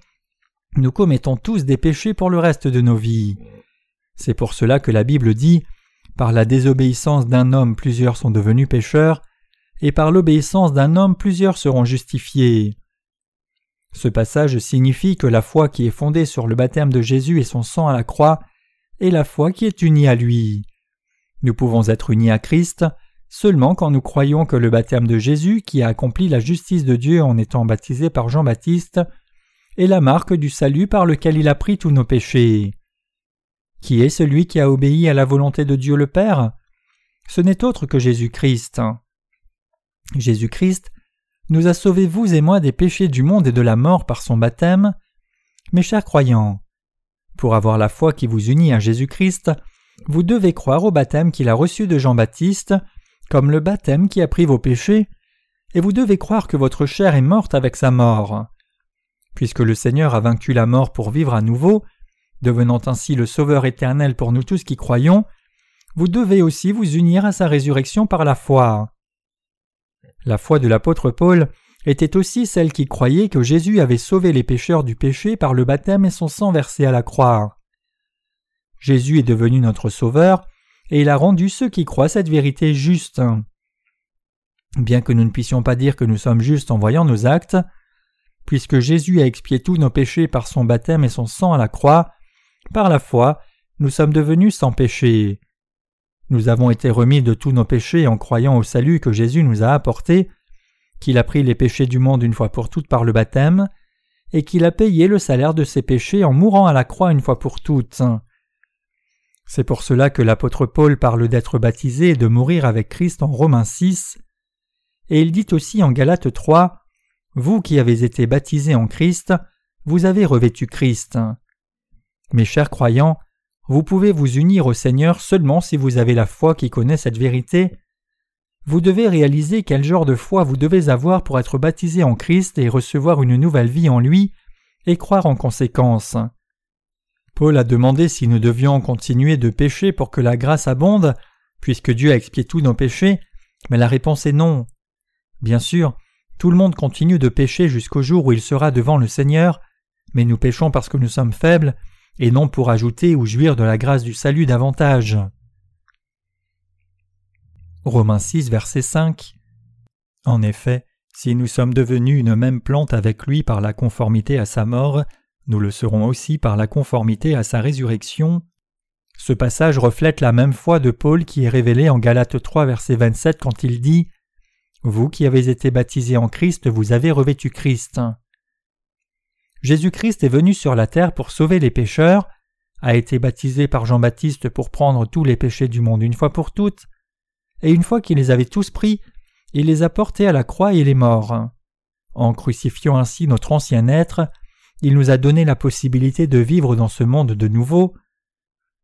nous commettons tous des péchés pour le reste de nos vies. C'est pour cela que la Bible dit par la désobéissance d'un homme plusieurs sont devenus pécheurs, et par l'obéissance d'un homme plusieurs seront justifiés. Ce passage signifie que la foi qui est fondée sur le baptême de Jésus et son sang à la croix est la foi qui est unie à lui. Nous pouvons être unis à Christ seulement quand nous croyons que le baptême de Jésus, qui a accompli la justice de Dieu en étant baptisé par Jean-Baptiste, est la marque du salut par lequel il a pris tous nos péchés. Qui est celui qui a obéi à la volonté de Dieu le Père? Ce n'est autre que Jésus-Christ. Jésus-Christ nous a sauvés vous et moi des péchés du monde et de la mort par son baptême. Mes chers croyants, pour avoir la foi qui vous unit à Jésus-Christ, vous devez croire au baptême qu'il a reçu de Jean-Baptiste, comme le baptême qui a pris vos péchés, et vous devez croire que votre chair est morte avec sa mort. Puisque le Seigneur a vaincu la mort pour vivre à nouveau, devenant ainsi le Sauveur éternel pour nous tous qui croyons, vous devez aussi vous unir à sa résurrection par la foi. La foi de l'apôtre Paul était aussi celle qui croyait que Jésus avait sauvé les pécheurs du péché par le baptême et son sang versé à la croix. Jésus est devenu notre Sauveur, et il a rendu ceux qui croient cette vérité juste. Bien que nous ne puissions pas dire que nous sommes justes en voyant nos actes, puisque Jésus a expié tous nos péchés par son baptême et son sang à la croix, par la foi, nous sommes devenus sans péché. Nous avons été remis de tous nos péchés en croyant au salut que Jésus nous a apporté, qu'il a pris les péchés du monde une fois pour toutes par le baptême, et qu'il a payé le salaire de ses péchés en mourant à la croix une fois pour toutes. C'est pour cela que l'apôtre Paul parle d'être baptisé et de mourir avec Christ en Romains 6, et il dit aussi en Galates 3 Vous qui avez été baptisés en Christ, vous avez revêtu Christ. Mes chers croyants, vous pouvez vous unir au Seigneur seulement si vous avez la foi qui connaît cette vérité. Vous devez réaliser quel genre de foi vous devez avoir pour être baptisé en Christ et recevoir une nouvelle vie en lui, et croire en conséquence. Paul a demandé si nous devions continuer de pécher pour que la grâce abonde, puisque Dieu a expié tous nos péchés, mais la réponse est non. Bien sûr, tout le monde continue de pécher jusqu'au jour où il sera devant le Seigneur, mais nous péchons parce que nous sommes faibles, et non pour ajouter ou jouir de la grâce du salut davantage. Romains 6, verset 5 En effet, si nous sommes devenus une même plante avec lui par la conformité à sa mort, nous le serons aussi par la conformité à sa résurrection. Ce passage reflète la même foi de Paul qui est révélée en Galates 3, verset 27 quand il dit Vous qui avez été baptisés en Christ, vous avez revêtu Christ. Jésus-Christ est venu sur la terre pour sauver les pécheurs, a été baptisé par Jean-Baptiste pour prendre tous les péchés du monde une fois pour toutes, et une fois qu'il les avait tous pris, il les a portés à la croix et il est mort. En crucifiant ainsi notre ancien être, il nous a donné la possibilité de vivre dans ce monde de nouveau.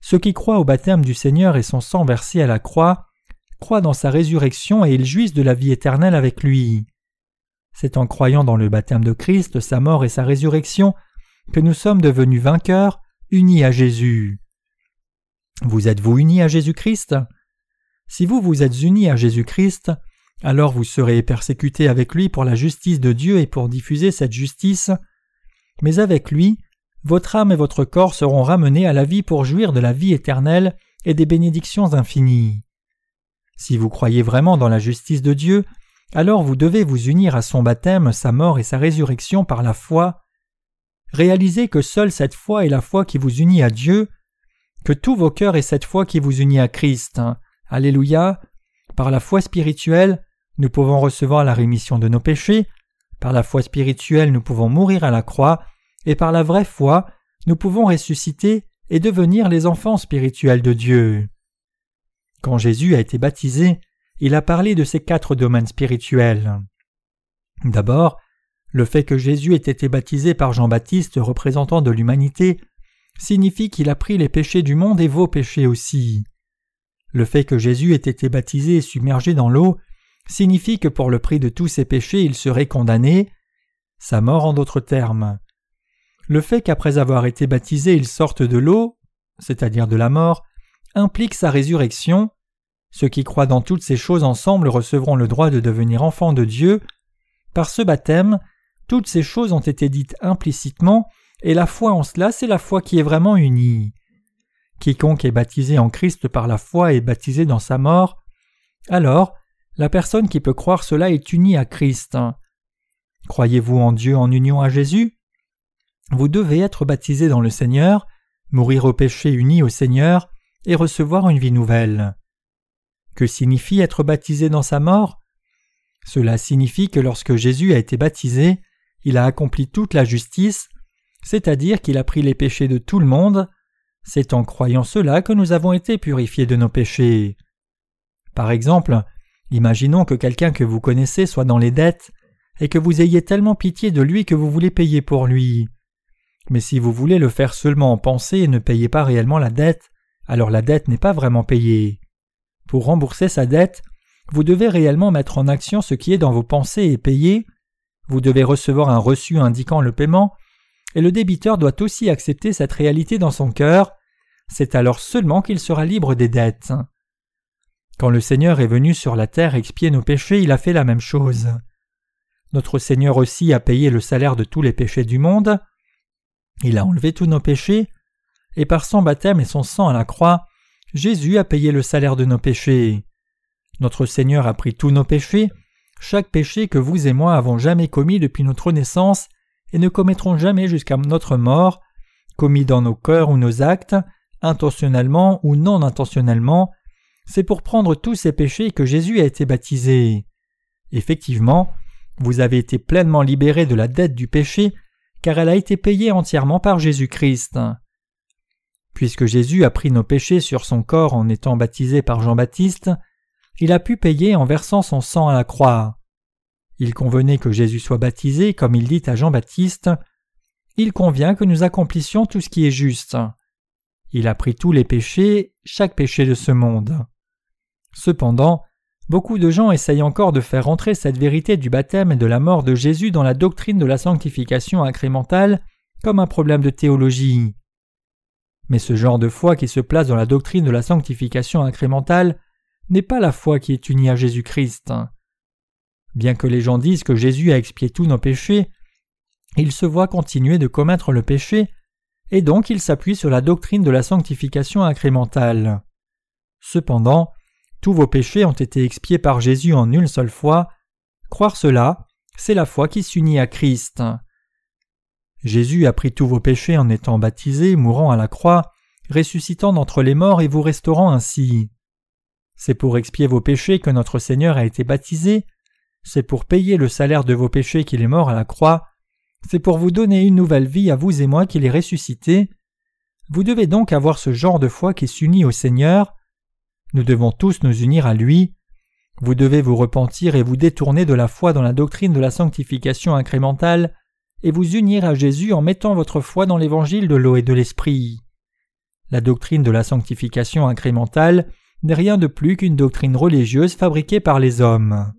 Ceux qui croient au baptême du Seigneur et son sang versé à la croix croient dans sa résurrection et ils jouissent de la vie éternelle avec lui. C'est en croyant dans le baptême de Christ, sa mort et sa résurrection que nous sommes devenus vainqueurs, unis à Jésus. Vous êtes-vous unis à Jésus-Christ? Si vous vous êtes unis à Jésus-Christ, alors vous serez persécutés avec lui pour la justice de Dieu et pour diffuser cette justice, mais avec lui, votre âme et votre corps seront ramenés à la vie pour jouir de la vie éternelle et des bénédictions infinies. Si vous croyez vraiment dans la justice de Dieu, alors vous devez vous unir à son baptême, sa mort et sa résurrection par la foi. Réalisez que seule cette foi est la foi qui vous unit à Dieu, que tous vos cœurs est cette foi qui vous unit à Christ. Alléluia. Par la foi spirituelle, nous pouvons recevoir la rémission de nos péchés, par la foi spirituelle nous pouvons mourir à la croix, et par la vraie foi nous pouvons ressusciter et devenir les enfants spirituels de Dieu. Quand Jésus a été baptisé, il a parlé de ces quatre domaines spirituels. D'abord, le fait que Jésus ait été baptisé par Jean-Baptiste, représentant de l'humanité, signifie qu'il a pris les péchés du monde et vos péchés aussi. Le fait que Jésus ait été baptisé et submergé dans l'eau signifie que pour le prix de tous ses péchés il serait condamné, sa mort en d'autres termes. Le fait qu'après avoir été baptisé il sorte de l'eau, c'est-à-dire de la mort, implique sa résurrection, ceux qui croient dans toutes ces choses ensemble recevront le droit de devenir enfants de Dieu. Par ce baptême, toutes ces choses ont été dites implicitement, et la foi en cela, c'est la foi qui est vraiment unie. Quiconque est baptisé en Christ par la foi est baptisé dans sa mort. Alors, la personne qui peut croire cela est unie à Christ. Croyez-vous en Dieu en union à Jésus? Vous devez être baptisé dans le Seigneur, mourir au péché uni au Seigneur et recevoir une vie nouvelle. Que signifie être baptisé dans sa mort? Cela signifie que lorsque Jésus a été baptisé, il a accompli toute la justice, c'est-à-dire qu'il a pris les péchés de tout le monde. c'est en croyant cela que nous avons été purifiés de nos péchés. Par exemple, imaginons que quelqu'un que vous connaissez soit dans les dettes et que vous ayez tellement pitié de lui que vous voulez payer pour lui. Mais si vous voulez le faire seulement en pensée et ne payez pas réellement la dette, alors la dette n'est pas vraiment payée. Pour rembourser sa dette, vous devez réellement mettre en action ce qui est dans vos pensées et payer. Vous devez recevoir un reçu indiquant le paiement, et le débiteur doit aussi accepter cette réalité dans son cœur. C'est alors seulement qu'il sera libre des dettes. Quand le Seigneur est venu sur la terre expier nos péchés, il a fait la même chose. Notre Seigneur aussi a payé le salaire de tous les péchés du monde. Il a enlevé tous nos péchés, et par son baptême et son sang à la croix, Jésus a payé le salaire de nos péchés. Notre Seigneur a pris tous nos péchés, chaque péché que vous et moi avons jamais commis depuis notre naissance et ne commettrons jamais jusqu'à notre mort, commis dans nos cœurs ou nos actes, intentionnellement ou non intentionnellement, c'est pour prendre tous ces péchés que Jésus a été baptisé. Effectivement, vous avez été pleinement libérés de la dette du péché, car elle a été payée entièrement par Jésus-Christ. Puisque Jésus a pris nos péchés sur son corps en étant baptisé par Jean-Baptiste, il a pu payer en versant son sang à la croix. Il convenait que Jésus soit baptisé, comme il dit à Jean-Baptiste. Il convient que nous accomplissions tout ce qui est juste. Il a pris tous les péchés, chaque péché de ce monde. Cependant, beaucoup de gens essayent encore de faire entrer cette vérité du baptême et de la mort de Jésus dans la doctrine de la sanctification incrémentale comme un problème de théologie. Mais ce genre de foi qui se place dans la doctrine de la sanctification incrémentale n'est pas la foi qui est unie à Jésus-Christ. Bien que les gens disent que Jésus a expié tous nos péchés, ils se voient continuer de commettre le péché, et donc ils s'appuient sur la doctrine de la sanctification incrémentale. Cependant, tous vos péchés ont été expiés par Jésus en une seule fois. Croire cela, c'est la foi qui s'unit à Christ. Jésus a pris tous vos péchés en étant baptisé, mourant à la croix, ressuscitant d'entre les morts et vous restaurant ainsi. C'est pour expier vos péchés que notre Seigneur a été baptisé, c'est pour payer le salaire de vos péchés qu'il est mort à la croix, c'est pour vous donner une nouvelle vie à vous et moi qu'il est ressuscité. Vous devez donc avoir ce genre de foi qui s'unit au Seigneur. Nous devons tous nous unir à lui. Vous devez vous repentir et vous détourner de la foi dans la doctrine de la sanctification incrémentale et vous unir à Jésus en mettant votre foi dans l'évangile de l'eau et de l'esprit. La doctrine de la sanctification incrémentale n'est rien de plus qu'une doctrine religieuse fabriquée par les hommes.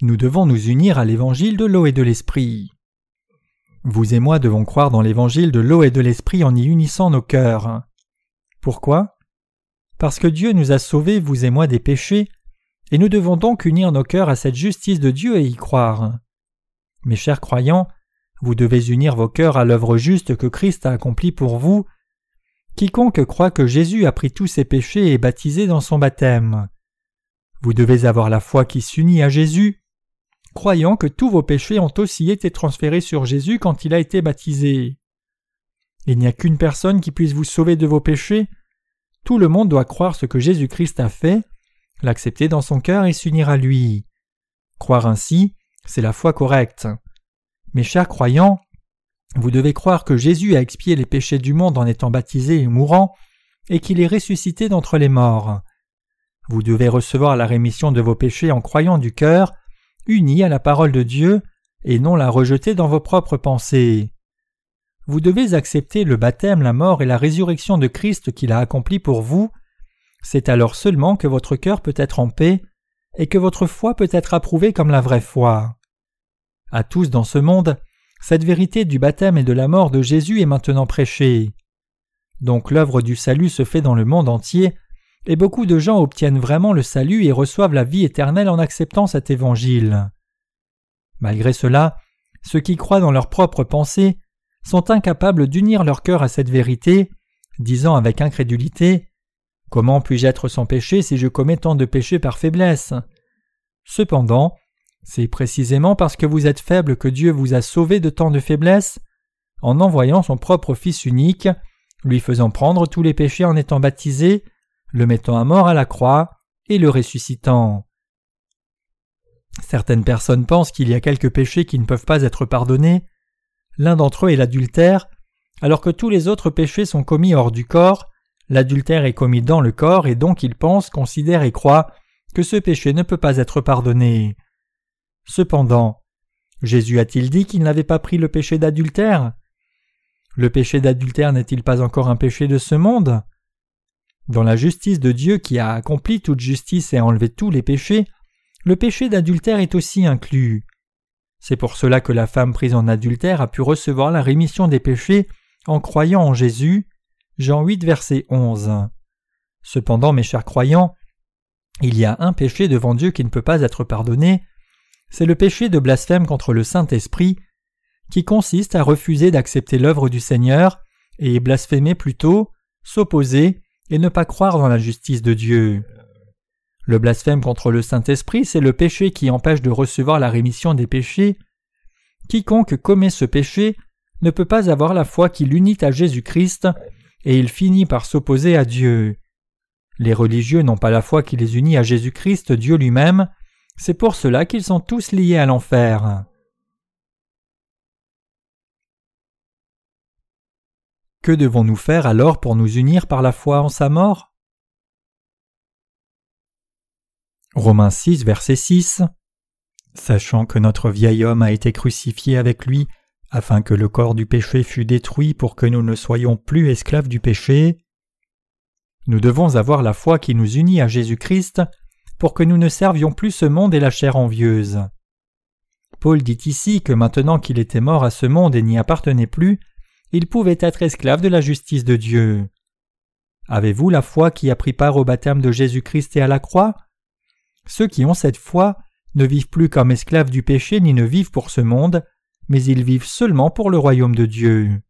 Nous devons nous unir à l'évangile de l'eau et de l'esprit. Vous et moi devons croire dans l'évangile de l'eau et de l'esprit en y unissant nos cœurs. Pourquoi? Parce que Dieu nous a sauvés, vous et moi, des péchés, et nous devons donc unir nos cœurs à cette justice de Dieu et y croire. Mes chers croyants, vous devez unir vos cœurs à l'œuvre juste que Christ a accomplie pour vous. Quiconque croit que Jésus a pris tous ses péchés est baptisé dans son baptême. Vous devez avoir la foi qui s'unit à Jésus, croyant que tous vos péchés ont aussi été transférés sur Jésus quand il a été baptisé. Il n'y a qu'une personne qui puisse vous sauver de vos péchés. Tout le monde doit croire ce que Jésus-Christ a fait, l'accepter dans son cœur et s'unir à lui. Croire ainsi, c'est la foi correcte. Mes chers croyants, vous devez croire que Jésus a expié les péchés du monde en étant baptisé et mourant, et qu'il est ressuscité d'entre les morts. Vous devez recevoir la rémission de vos péchés en croyant du cœur, uni à la parole de Dieu, et non la rejeter dans vos propres pensées. Vous devez accepter le baptême, la mort et la résurrection de Christ qu'il a accompli pour vous. C'est alors seulement que votre cœur peut être en paix et que votre foi peut être approuvée comme la vraie foi. À tous dans ce monde, cette vérité du baptême et de la mort de Jésus est maintenant prêchée. Donc l'œuvre du salut se fait dans le monde entier, et beaucoup de gens obtiennent vraiment le salut et reçoivent la vie éternelle en acceptant cet évangile. Malgré cela, ceux qui croient dans leurs propres pensées sont incapables d'unir leur cœur à cette vérité, disant avec incrédulité Comment puis-je être sans péché si je commets tant de péchés par faiblesse? Cependant, c'est précisément parce que vous êtes faible que Dieu vous a sauvé de tant de faiblesse, en envoyant son propre Fils unique, lui faisant prendre tous les péchés en étant baptisé, le mettant à mort à la croix et le ressuscitant. Certaines personnes pensent qu'il y a quelques péchés qui ne peuvent pas être pardonnés. L'un d'entre eux est l'adultère, alors que tous les autres péchés sont commis hors du corps, l'adultère est commis dans le corps et donc il pense, considère et croit que ce péché ne peut pas être pardonné. Cependant, Jésus a-t-il dit qu'il n'avait pas pris le péché d'adultère? Le péché d'adultère n'est-il pas encore un péché de ce monde? Dans la justice de Dieu qui a accompli toute justice et enlevé tous les péchés, le péché d'adultère est aussi inclus. C'est pour cela que la femme prise en adultère a pu recevoir la rémission des péchés en croyant en Jésus. Jean 8, verset 11. Cependant, mes chers croyants, il y a un péché devant Dieu qui ne peut pas être pardonné, c'est le péché de blasphème contre le Saint-Esprit, qui consiste à refuser d'accepter l'œuvre du Seigneur et blasphémer plutôt, s'opposer et ne pas croire dans la justice de Dieu. Le blasphème contre le Saint-Esprit, c'est le péché qui empêche de recevoir la rémission des péchés. Quiconque commet ce péché ne peut pas avoir la foi qui l'unit à Jésus-Christ, et il finit par s'opposer à Dieu. Les religieux n'ont pas la foi qui les unit à Jésus-Christ, Dieu lui-même, c'est pour cela qu'ils sont tous liés à l'enfer. Que devons-nous faire alors pour nous unir par la foi en sa mort? Romains 6, verset 6 Sachant que notre vieil homme a été crucifié avec lui, afin que le corps du péché fût détruit pour que nous ne soyons plus esclaves du péché. Nous devons avoir la foi qui nous unit à Jésus-Christ pour que nous ne servions plus ce monde et la chair envieuse. Paul dit ici que maintenant qu'il était mort à ce monde et n'y appartenait plus, il pouvait être esclave de la justice de Dieu. Avez-vous la foi qui a pris part au baptême de Jésus-Christ et à la croix? Ceux qui ont cette foi ne vivent plus comme esclaves du péché ni ne vivent pour ce monde, mais ils vivent seulement pour le royaume de Dieu.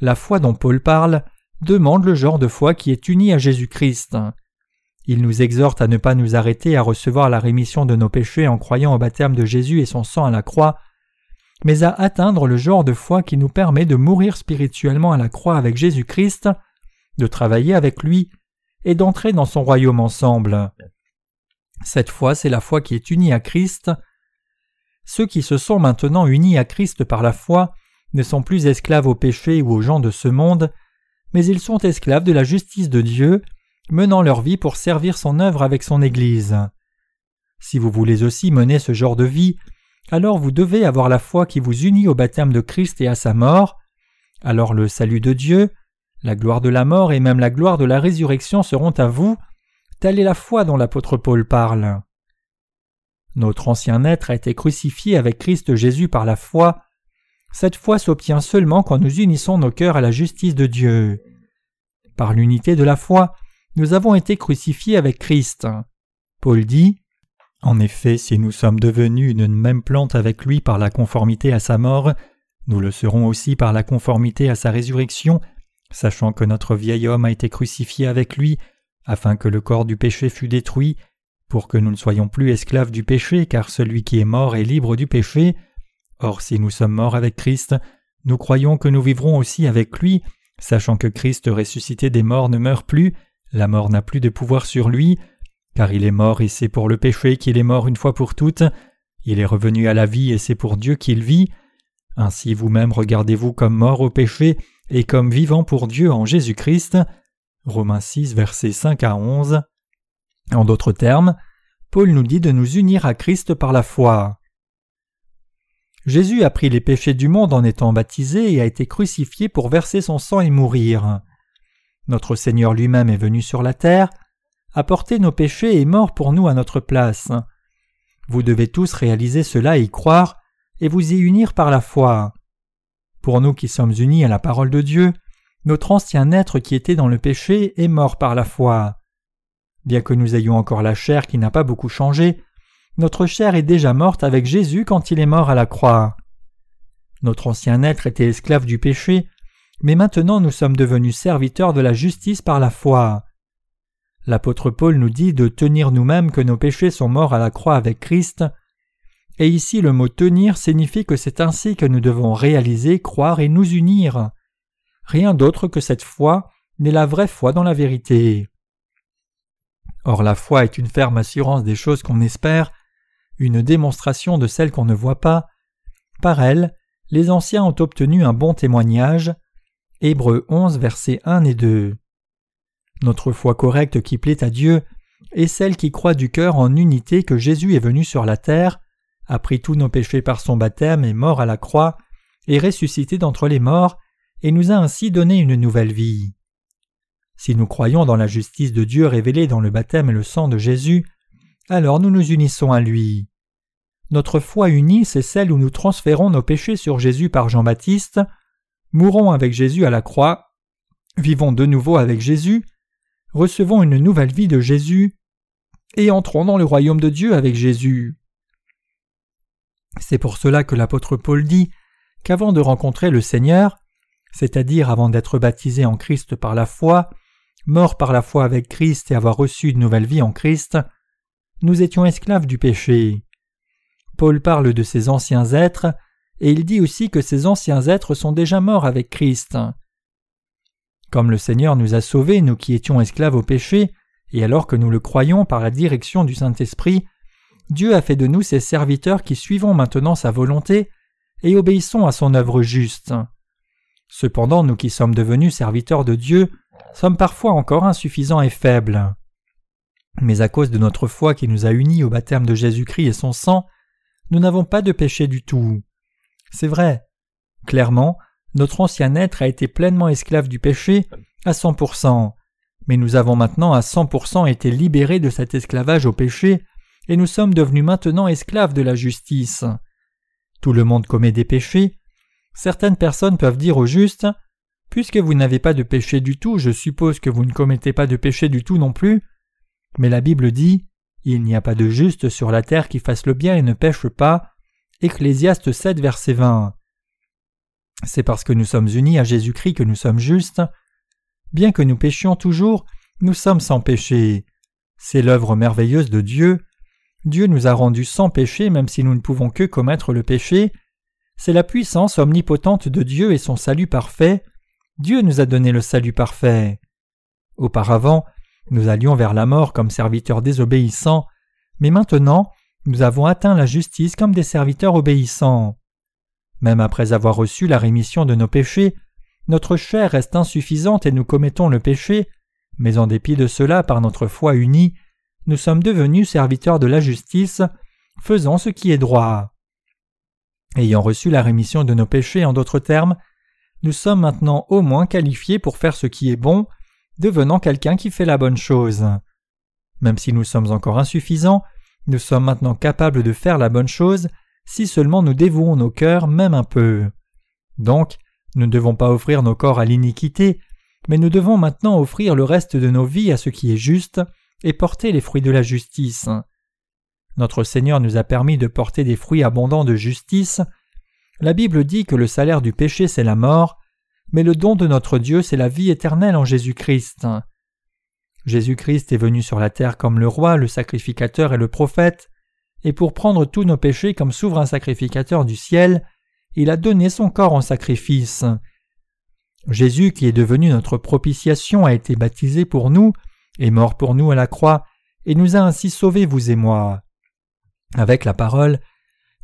La foi dont Paul parle demande le genre de foi qui est uni à Jésus-Christ. Il nous exhorte à ne pas nous arrêter à recevoir la rémission de nos péchés en croyant au baptême de Jésus et son sang à la croix, mais à atteindre le genre de foi qui nous permet de mourir spirituellement à la croix avec Jésus-Christ, de travailler avec lui et d'entrer dans son royaume ensemble. Cette foi, c'est la foi qui est unie à Christ. Ceux qui se sont maintenant unis à Christ par la foi ne sont plus esclaves au péché ou aux gens de ce monde, mais ils sont esclaves de la justice de Dieu, menant leur vie pour servir son œuvre avec son Église. Si vous voulez aussi mener ce genre de vie, alors vous devez avoir la foi qui vous unit au baptême de Christ et à sa mort, alors le salut de Dieu, la gloire de la mort et même la gloire de la résurrection seront à vous, telle est la foi dont l'apôtre Paul parle. Notre ancien être a été crucifié avec Christ Jésus par la foi. Cette foi s'obtient seulement quand nous unissons nos cœurs à la justice de Dieu. Par l'unité de la foi, nous avons été crucifiés avec Christ. Paul dit En effet, si nous sommes devenus une même plante avec lui par la conformité à sa mort, nous le serons aussi par la conformité à sa résurrection, sachant que notre vieil homme a été crucifié avec lui, afin que le corps du péché fût détruit, pour que nous ne soyons plus esclaves du péché, car celui qui est mort est libre du péché. Or si nous sommes morts avec Christ, nous croyons que nous vivrons aussi avec lui, sachant que Christ ressuscité des morts ne meurt plus, la mort n'a plus de pouvoir sur lui, car il est mort et c'est pour le péché qu'il est mort une fois pour toutes, il est revenu à la vie et c'est pour Dieu qu'il vit. Ainsi vous-même regardez-vous comme mort au péché et comme vivant pour Dieu en Jésus-Christ. Romains 6, versets 5 à 11. En d'autres termes, Paul nous dit de nous unir à Christ par la foi. Jésus a pris les péchés du monde en étant baptisé et a été crucifié pour verser son sang et mourir. Notre Seigneur lui-même est venu sur la terre, a porté nos péchés et mort pour nous à notre place. Vous devez tous réaliser cela et croire, et vous y unir par la foi. Pour nous qui sommes unis à la parole de Dieu, notre ancien être qui était dans le péché est mort par la foi. Bien que nous ayons encore la chair qui n'a pas beaucoup changé, notre chair est déjà morte avec Jésus quand il est mort à la croix. Notre ancien être était esclave du péché, mais maintenant nous sommes devenus serviteurs de la justice par la foi. L'apôtre Paul nous dit de tenir nous-mêmes que nos péchés sont morts à la croix avec Christ, et ici le mot tenir signifie que c'est ainsi que nous devons réaliser, croire et nous unir. Rien d'autre que cette foi n'est la vraie foi dans la vérité. Or la foi est une ferme assurance des choses qu'on espère, une démonstration de celles qu'on ne voit pas. Par elle, les anciens ont obtenu un bon témoignage, Hébreux 11, versets 1 et 2. Notre foi correcte qui plaît à Dieu est celle qui croit du cœur en unité que Jésus est venu sur la terre, a pris tous nos péchés par son baptême, est mort à la croix, est ressuscité d'entre les morts, et nous a ainsi donné une nouvelle vie. Si nous croyons dans la justice de Dieu révélée dans le baptême et le sang de Jésus, alors nous nous unissons à lui. Notre foi unie, c'est celle où nous transférons nos péchés sur Jésus par Jean-Baptiste, mourons avec Jésus à la croix, vivons de nouveau avec Jésus, recevons une nouvelle vie de Jésus, et entrons dans le royaume de Dieu avec Jésus. C'est pour cela que l'apôtre Paul dit qu'avant de rencontrer le Seigneur, c'est-à-dire avant d'être baptisé en Christ par la foi, mort par la foi avec Christ et avoir reçu une nouvelle vie en Christ, nous étions esclaves du péché. Paul parle de ces anciens êtres, et il dit aussi que ces anciens êtres sont déjà morts avec Christ. Comme le Seigneur nous a sauvés, nous qui étions esclaves au péché, et alors que nous le croyons par la direction du Saint-Esprit, Dieu a fait de nous ses serviteurs qui suivons maintenant sa volonté et obéissons à son œuvre juste. Cependant, nous qui sommes devenus serviteurs de Dieu sommes parfois encore insuffisants et faibles. Mais à cause de notre foi qui nous a unis au baptême de Jésus-Christ et son sang, nous n'avons pas de péché du tout. C'est vrai. Clairement, notre ancien être a été pleinement esclave du péché à cent pour cent. Mais nous avons maintenant à cent pour cent été libérés de cet esclavage au péché, et nous sommes devenus maintenant esclaves de la justice. Tout le monde commet des péchés. Certaines personnes peuvent dire au juste Puisque vous n'avez pas de péché du tout, je suppose que vous ne commettez pas de péché du tout non plus. Mais la Bible dit Il n'y a pas de juste sur la terre qui fasse le bien et ne pêche pas. Ecclésiaste 7, verset 20. C'est parce que nous sommes unis à Jésus-Christ que nous sommes justes. Bien que nous péchions toujours, nous sommes sans péché. C'est l'œuvre merveilleuse de Dieu. Dieu nous a rendus sans péché même si nous ne pouvons que commettre le péché. C'est la puissance omnipotente de Dieu et son salut parfait. Dieu nous a donné le salut parfait. Auparavant, nous allions vers la mort comme serviteurs désobéissants, mais maintenant, nous avons atteint la justice comme des serviteurs obéissants. Même après avoir reçu la rémission de nos péchés, notre chair reste insuffisante et nous commettons le péché, mais en dépit de cela, par notre foi unie, nous sommes devenus serviteurs de la justice, faisant ce qui est droit. Ayant reçu la rémission de nos péchés, en d'autres termes, nous sommes maintenant au moins qualifiés pour faire ce qui est bon, devenant quelqu'un qui fait la bonne chose. Même si nous sommes encore insuffisants, nous sommes maintenant capables de faire la bonne chose si seulement nous dévouons nos cœurs même un peu. Donc, nous ne devons pas offrir nos corps à l'iniquité, mais nous devons maintenant offrir le reste de nos vies à ce qui est juste et porter les fruits de la justice. Notre Seigneur nous a permis de porter des fruits abondants de justice. La Bible dit que le salaire du péché c'est la mort, mais le don de notre Dieu c'est la vie éternelle en Jésus-Christ. Jésus-Christ est venu sur la terre comme le roi, le sacrificateur et le prophète, et pour prendre tous nos péchés comme souverain sacrificateur du ciel, il a donné son corps en sacrifice. Jésus, qui est devenu notre propitiation, a été baptisé pour nous, est mort pour nous à la croix, et nous a ainsi sauvés, vous et moi. Avec la parole,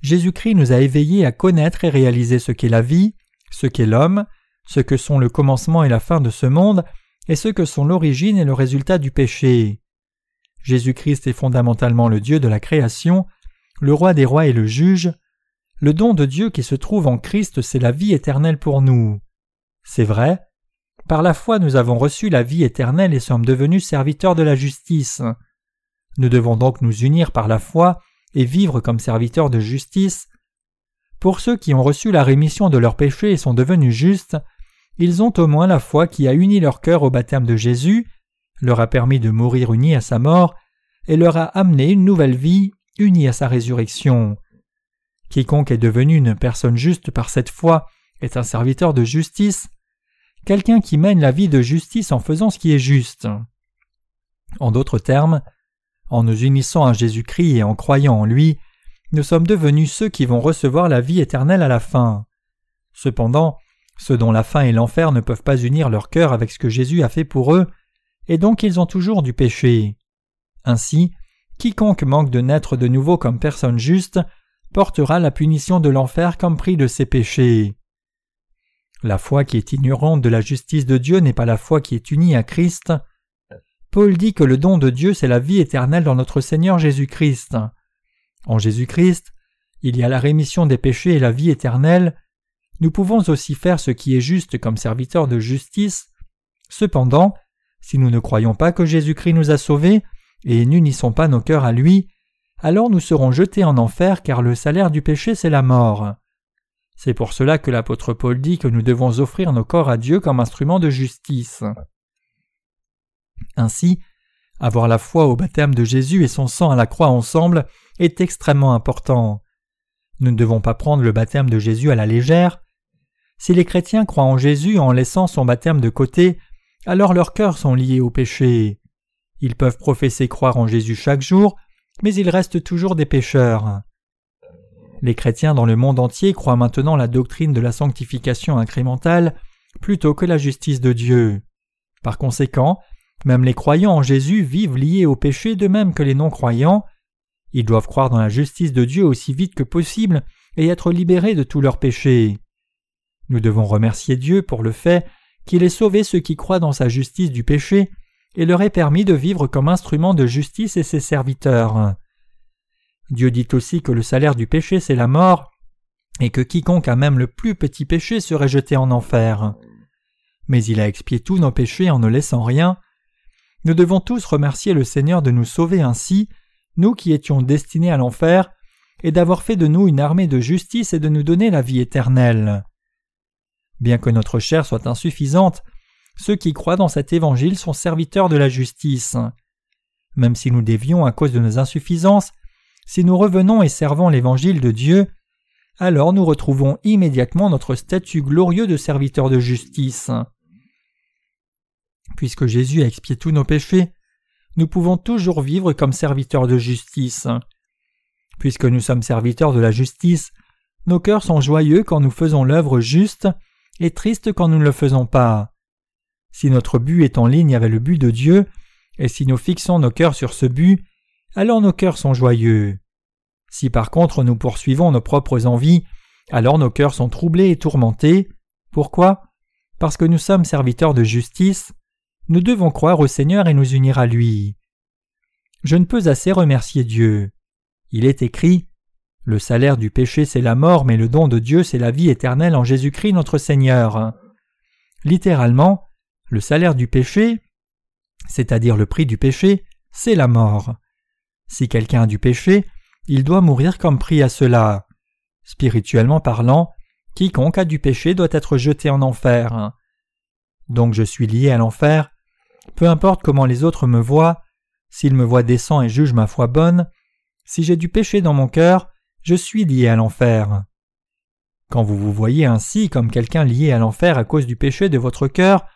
Jésus-Christ nous a éveillés à connaître et réaliser ce qu'est la vie, ce qu'est l'homme, ce que sont le commencement et la fin de ce monde, et ce que sont l'origine et le résultat du péché. Jésus-Christ est fondamentalement le Dieu de la création, le roi des rois et le juge. Le don de Dieu qui se trouve en Christ, c'est la vie éternelle pour nous. C'est vrai. Par la foi, nous avons reçu la vie éternelle et sommes devenus serviteurs de la justice. Nous devons donc nous unir par la foi et vivre comme serviteurs de justice. Pour ceux qui ont reçu la rémission de leurs péchés et sont devenus justes, ils ont au moins la foi qui a uni leur cœur au baptême de Jésus, leur a permis de mourir unis à sa mort, et leur a amené une nouvelle vie unie à sa résurrection. Quiconque est devenu une personne juste par cette foi est un serviteur de justice, quelqu'un qui mène la vie de justice en faisant ce qui est juste. En d'autres termes, en nous unissant à Jésus-Christ et en croyant en lui, nous sommes devenus ceux qui vont recevoir la vie éternelle à la fin. Cependant, ceux dont la faim et l'enfer ne peuvent pas unir leur cœur avec ce que Jésus a fait pour eux, et donc ils ont toujours du péché. Ainsi, quiconque manque de naître de nouveau comme personne juste portera la punition de l'enfer comme prix de ses péchés. La foi qui est ignorante de la justice de Dieu n'est pas la foi qui est unie à Christ. Paul dit que le don de Dieu c'est la vie éternelle dans notre Seigneur Jésus-Christ. En Jésus-Christ, il y a la rémission des péchés et la vie éternelle. Nous pouvons aussi faire ce qui est juste comme serviteurs de justice. Cependant, si nous ne croyons pas que Jésus-Christ nous a sauvés et n'unissons pas nos cœurs à lui, alors nous serons jetés en enfer car le salaire du péché c'est la mort. C'est pour cela que l'apôtre Paul dit que nous devons offrir nos corps à Dieu comme instrument de justice. Ainsi, avoir la foi au baptême de Jésus et son sang à la croix ensemble est extrêmement important. Nous ne devons pas prendre le baptême de Jésus à la légère. Si les chrétiens croient en Jésus en laissant son baptême de côté, alors leurs cœurs sont liés au péché. Ils peuvent professer croire en Jésus chaque jour, mais ils restent toujours des pécheurs. Les chrétiens dans le monde entier croient maintenant la doctrine de la sanctification incrémentale plutôt que la justice de Dieu. Par conséquent, même les croyants en Jésus vivent liés au péché de même que les non-croyants. Ils doivent croire dans la justice de Dieu aussi vite que possible et être libérés de tous leurs péchés. Nous devons remercier Dieu pour le fait qu'il ait sauvé ceux qui croient dans sa justice du péché et leur ait permis de vivre comme instrument de justice et ses serviteurs. Dieu dit aussi que le salaire du péché c'est la mort, et que quiconque a même le plus petit péché serait jeté en enfer. Mais il a expié tous nos péchés en ne laissant rien. Nous devons tous remercier le Seigneur de nous sauver ainsi, nous qui étions destinés à l'enfer, et d'avoir fait de nous une armée de justice et de nous donner la vie éternelle. Bien que notre chair soit insuffisante, ceux qui croient dans cet évangile sont serviteurs de la justice. Même si nous dévions à cause de nos insuffisances, si nous revenons et servons l'évangile de Dieu, alors nous retrouvons immédiatement notre statut glorieux de serviteur de justice. Puisque Jésus a expié tous nos péchés, nous pouvons toujours vivre comme serviteurs de justice. Puisque nous sommes serviteurs de la justice, nos cœurs sont joyeux quand nous faisons l'œuvre juste et tristes quand nous ne le faisons pas. Si notre but est en ligne avec le but de Dieu, et si nous fixons nos cœurs sur ce but, alors nos cœurs sont joyeux. Si par contre nous poursuivons nos propres envies, alors nos cœurs sont troublés et tourmentés. Pourquoi? Parce que nous sommes serviteurs de justice. Nous devons croire au Seigneur et nous unir à lui. Je ne peux assez remercier Dieu. Il est écrit Le salaire du péché c'est la mort, mais le don de Dieu c'est la vie éternelle en Jésus-Christ notre Seigneur. Littéralement, le salaire du péché, c'est-à-dire le prix du péché, c'est la mort. Si quelqu'un a du péché, il doit mourir comme prix à cela. Spirituellement parlant, quiconque a du péché doit être jeté en enfer. Donc je suis lié à l'enfer, peu importe comment les autres me voient, s'ils me voient décent et jugent ma foi bonne, si j'ai du péché dans mon cœur, je suis lié à l'enfer. Quand vous vous voyez ainsi comme quelqu'un lié à l'enfer à cause du péché de votre cœur,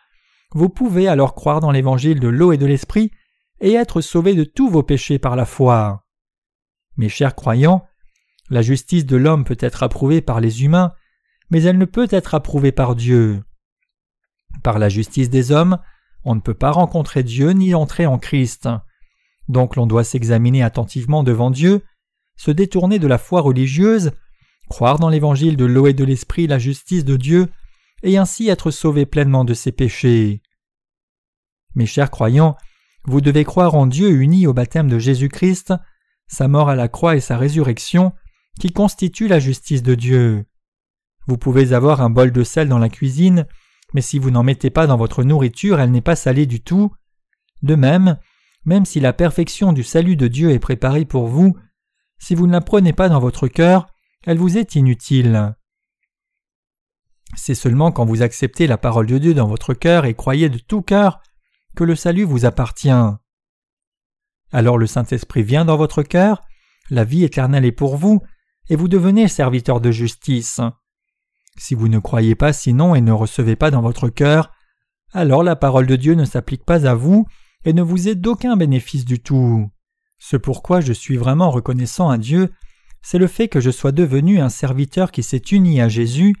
vous pouvez alors croire dans l'évangile de l'eau et de l'esprit et être sauvé de tous vos péchés par la foi. Mes chers croyants, la justice de l'homme peut être approuvée par les humains, mais elle ne peut être approuvée par Dieu. Par la justice des hommes, on ne peut pas rencontrer Dieu ni entrer en Christ. Donc l'on doit s'examiner attentivement devant Dieu, se détourner de la foi religieuse, croire dans l'évangile de l'eau et de l'esprit la justice de Dieu, et ainsi être sauvé pleinement de ses péchés. Mes chers croyants, vous devez croire en Dieu uni au baptême de Jésus-Christ, sa mort à la croix et sa résurrection, qui constituent la justice de Dieu. Vous pouvez avoir un bol de sel dans la cuisine, mais si vous n'en mettez pas dans votre nourriture, elle n'est pas salée du tout. De même, même si la perfection du salut de Dieu est préparée pour vous, si vous ne la prenez pas dans votre cœur, elle vous est inutile. C'est seulement quand vous acceptez la parole de Dieu dans votre cœur et croyez de tout cœur que le salut vous appartient. Alors le Saint-Esprit vient dans votre cœur, la vie éternelle est pour vous, et vous devenez serviteur de justice. Si vous ne croyez pas sinon et ne recevez pas dans votre cœur, alors la parole de Dieu ne s'applique pas à vous et ne vous est d'aucun bénéfice du tout. Ce pourquoi je suis vraiment reconnaissant à Dieu, c'est le fait que je sois devenu un serviteur qui s'est uni à Jésus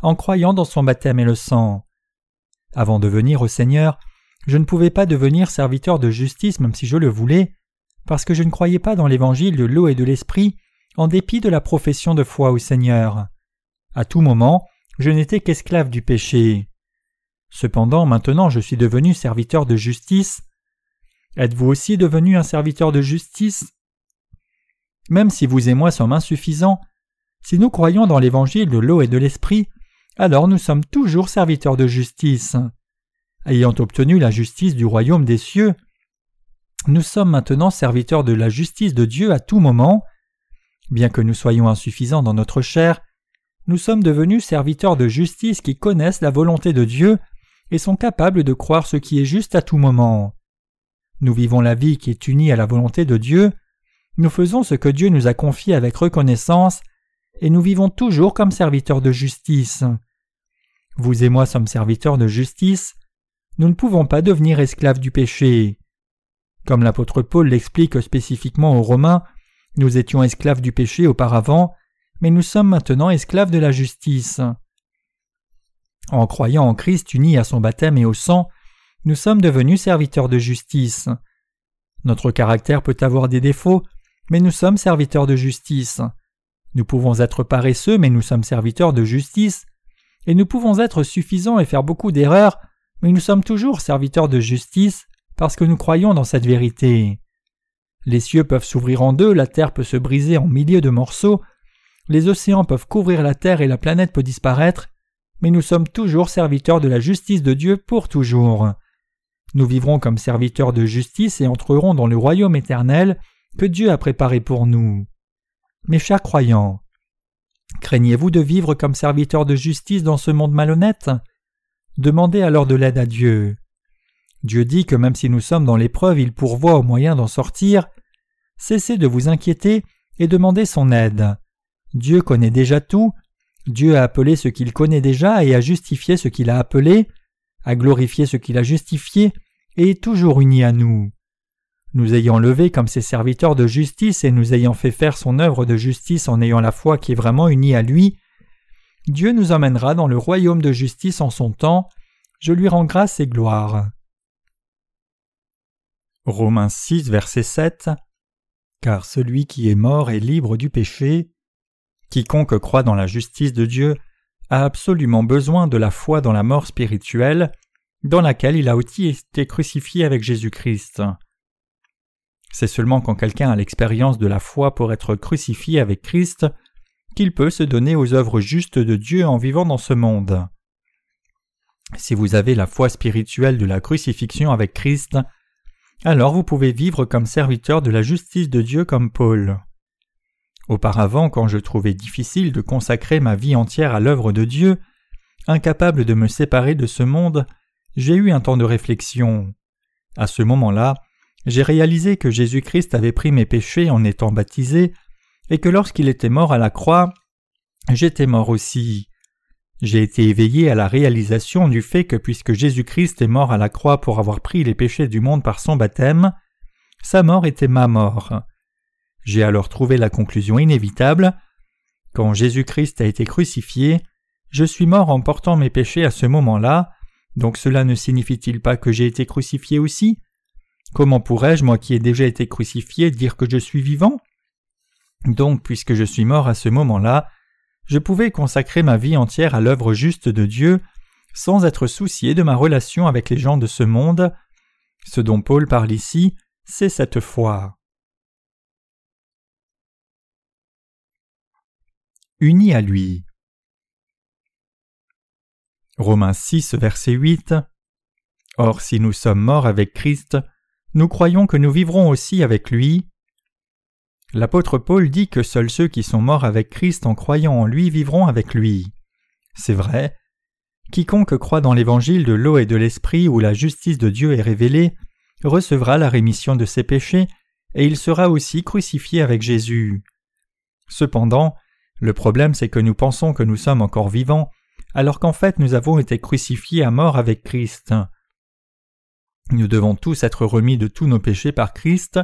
en croyant dans son baptême et le sang. Avant de venir au Seigneur, je ne pouvais pas devenir serviteur de justice même si je le voulais, parce que je ne croyais pas dans l'évangile de l'eau et de l'esprit, en dépit de la profession de foi au Seigneur. À tout moment, je n'étais qu'esclave du péché. Cependant, maintenant je suis devenu serviteur de justice. Êtes-vous aussi devenu un serviteur de justice? Même si vous et moi sommes insuffisants, si nous croyons dans l'évangile de l'eau et de l'esprit, alors nous sommes toujours serviteurs de justice. Ayant obtenu la justice du royaume des cieux, nous sommes maintenant serviteurs de la justice de Dieu à tout moment. Bien que nous soyons insuffisants dans notre chair, nous sommes devenus serviteurs de justice qui connaissent la volonté de Dieu et sont capables de croire ce qui est juste à tout moment. Nous vivons la vie qui est unie à la volonté de Dieu, nous faisons ce que Dieu nous a confié avec reconnaissance, et nous vivons toujours comme serviteurs de justice. Vous et moi sommes serviteurs de justice, nous ne pouvons pas devenir esclaves du péché. Comme l'apôtre Paul l'explique spécifiquement aux Romains, nous étions esclaves du péché auparavant, mais nous sommes maintenant esclaves de la justice. En croyant en Christ uni à son baptême et au sang, nous sommes devenus serviteurs de justice. Notre caractère peut avoir des défauts, mais nous sommes serviteurs de justice. Nous pouvons être paresseux, mais nous sommes serviteurs de justice, et nous pouvons être suffisants et faire beaucoup d'erreurs, mais nous sommes toujours serviteurs de justice parce que nous croyons dans cette vérité. Les cieux peuvent s'ouvrir en deux, la terre peut se briser en milliers de morceaux, les océans peuvent couvrir la terre et la planète peut disparaître, mais nous sommes toujours serviteurs de la justice de Dieu pour toujours. Nous vivrons comme serviteurs de justice et entrerons dans le royaume éternel que Dieu a préparé pour nous. Mes chers croyants, craignez-vous de vivre comme serviteurs de justice dans ce monde malhonnête? Demandez alors de l'aide à Dieu. Dieu dit que même si nous sommes dans l'épreuve, il pourvoit au moyen d'en sortir. Cessez de vous inquiéter et demandez son aide. Dieu connaît déjà tout, Dieu a appelé ce qu'il connaît déjà et a justifié ce qu'il a appelé, a glorifié ce qu'il a justifié, et est toujours uni à nous. Nous ayant levé comme ses serviteurs de justice et nous ayant fait faire son œuvre de justice en ayant la foi qui est vraiment unie à lui, Dieu nous emmènera dans le royaume de justice en son temps, je lui rends grâce et gloire. Romains 6, verset 7 Car celui qui est mort est libre du péché. Quiconque croit dans la justice de Dieu a absolument besoin de la foi dans la mort spirituelle, dans laquelle il a aussi été crucifié avec Jésus-Christ. C'est seulement quand quelqu'un a l'expérience de la foi pour être crucifié avec Christ qu'il peut se donner aux œuvres justes de Dieu en vivant dans ce monde. Si vous avez la foi spirituelle de la crucifixion avec Christ, alors vous pouvez vivre comme serviteur de la justice de Dieu comme Paul. Auparavant, quand je trouvais difficile de consacrer ma vie entière à l'œuvre de Dieu, incapable de me séparer de ce monde, j'ai eu un temps de réflexion. À ce moment-là, j'ai réalisé que Jésus-Christ avait pris mes péchés en étant baptisé, et que lorsqu'il était mort à la croix, j'étais mort aussi. J'ai été éveillé à la réalisation du fait que puisque Jésus-Christ est mort à la croix pour avoir pris les péchés du monde par son baptême, sa mort était ma mort. J'ai alors trouvé la conclusion inévitable. Quand Jésus-Christ a été crucifié, je suis mort en portant mes péchés à ce moment-là, donc cela ne signifie-t-il pas que j'ai été crucifié aussi? Comment pourrais-je, moi qui ai déjà été crucifié, dire que je suis vivant? Donc, puisque je suis mort à ce moment-là, je pouvais consacrer ma vie entière à l'œuvre juste de Dieu, sans être soucié de ma relation avec les gens de ce monde. Ce dont Paul parle ici, c'est cette foi. Uni à lui. Romains 6, verset 8 Or, si nous sommes morts avec Christ, nous croyons que nous vivrons aussi avec lui. L'apôtre Paul dit que seuls ceux qui sont morts avec Christ en croyant en lui vivront avec lui. C'est vrai. Quiconque croit dans l'évangile de l'eau et de l'esprit où la justice de Dieu est révélée recevra la rémission de ses péchés et il sera aussi crucifié avec Jésus. Cependant, le problème c'est que nous pensons que nous sommes encore vivants alors qu'en fait nous avons été crucifiés à mort avec Christ. Nous devons tous être remis de tous nos péchés par Christ,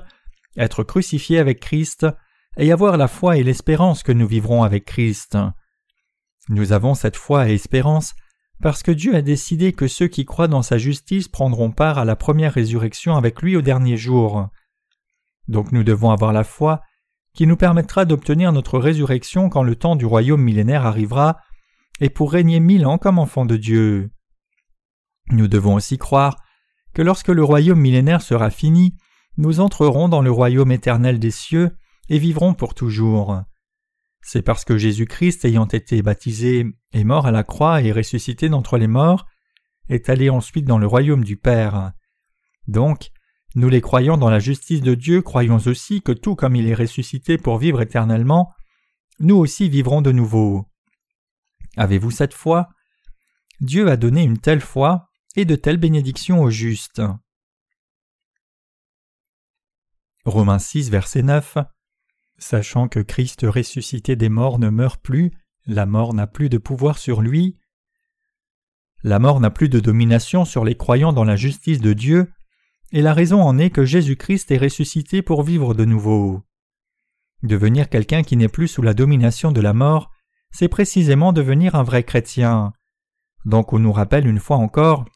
être crucifiés avec Christ, et avoir la foi et l'espérance que nous vivrons avec Christ. Nous avons cette foi et espérance parce que Dieu a décidé que ceux qui croient dans sa justice prendront part à la première résurrection avec lui au dernier jour. Donc nous devons avoir la foi qui nous permettra d'obtenir notre résurrection quand le temps du royaume millénaire arrivera, et pour régner mille ans comme enfants de Dieu. Nous devons aussi croire que lorsque le royaume millénaire sera fini, nous entrerons dans le royaume éternel des cieux et vivrons pour toujours. C'est parce que Jésus-Christ, ayant été baptisé, est mort à la croix et ressuscité d'entre les morts, est allé ensuite dans le royaume du Père. Donc, nous les croyants dans la justice de Dieu croyons aussi que tout comme il est ressuscité pour vivre éternellement, nous aussi vivrons de nouveau. Avez-vous cette foi? Dieu a donné une telle foi et de telles bénédictions aux justes. Romains 6, verset 9 Sachant que Christ ressuscité des morts ne meurt plus, la mort n'a plus de pouvoir sur lui. La mort n'a plus de domination sur les croyants dans la justice de Dieu, et la raison en est que Jésus-Christ est ressuscité pour vivre de nouveau. Devenir quelqu'un qui n'est plus sous la domination de la mort, c'est précisément devenir un vrai chrétien. Donc on nous rappelle une fois encore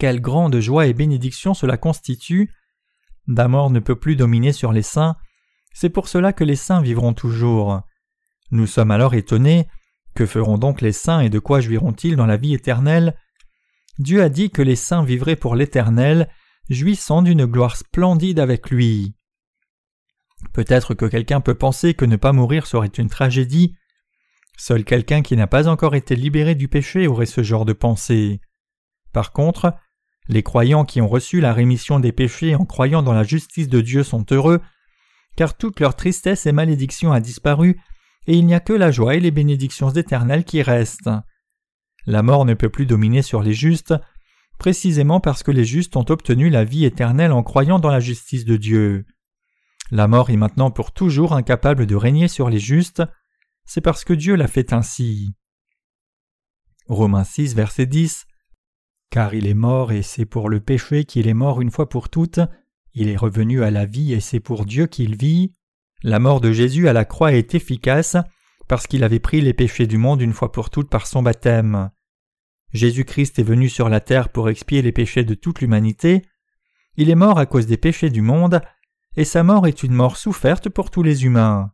quelle grande joie et bénédiction cela constitue. La mort ne peut plus dominer sur les saints, c'est pour cela que les saints vivront toujours. Nous sommes alors étonnés. Que feront donc les saints et de quoi jouiront-ils dans la vie éternelle? Dieu a dit que les saints vivraient pour l'éternel, jouissant d'une gloire splendide avec lui. Peut-être que quelqu'un peut penser que ne pas mourir serait une tragédie. Seul quelqu'un qui n'a pas encore été libéré du péché aurait ce genre de pensée. Par contre, les croyants qui ont reçu la rémission des péchés en croyant dans la justice de Dieu sont heureux, car toute leur tristesse et malédiction a disparu, et il n'y a que la joie et les bénédictions éternelles qui restent. La mort ne peut plus dominer sur les justes, précisément parce que les justes ont obtenu la vie éternelle en croyant dans la justice de Dieu. La mort est maintenant pour toujours incapable de régner sur les justes, c'est parce que Dieu l'a fait ainsi. Romains 6, verset 10 Car il est mort et c'est pour le péché qu'il est mort une fois pour toutes, il est revenu à la vie et c'est pour Dieu qu'il vit. La mort de Jésus à la croix est efficace parce qu'il avait pris les péchés du monde une fois pour toutes par son baptême. Jésus-Christ est venu sur la terre pour expier les péchés de toute l'humanité. Il est mort à cause des péchés du monde, et sa mort est une mort soufferte pour tous les humains.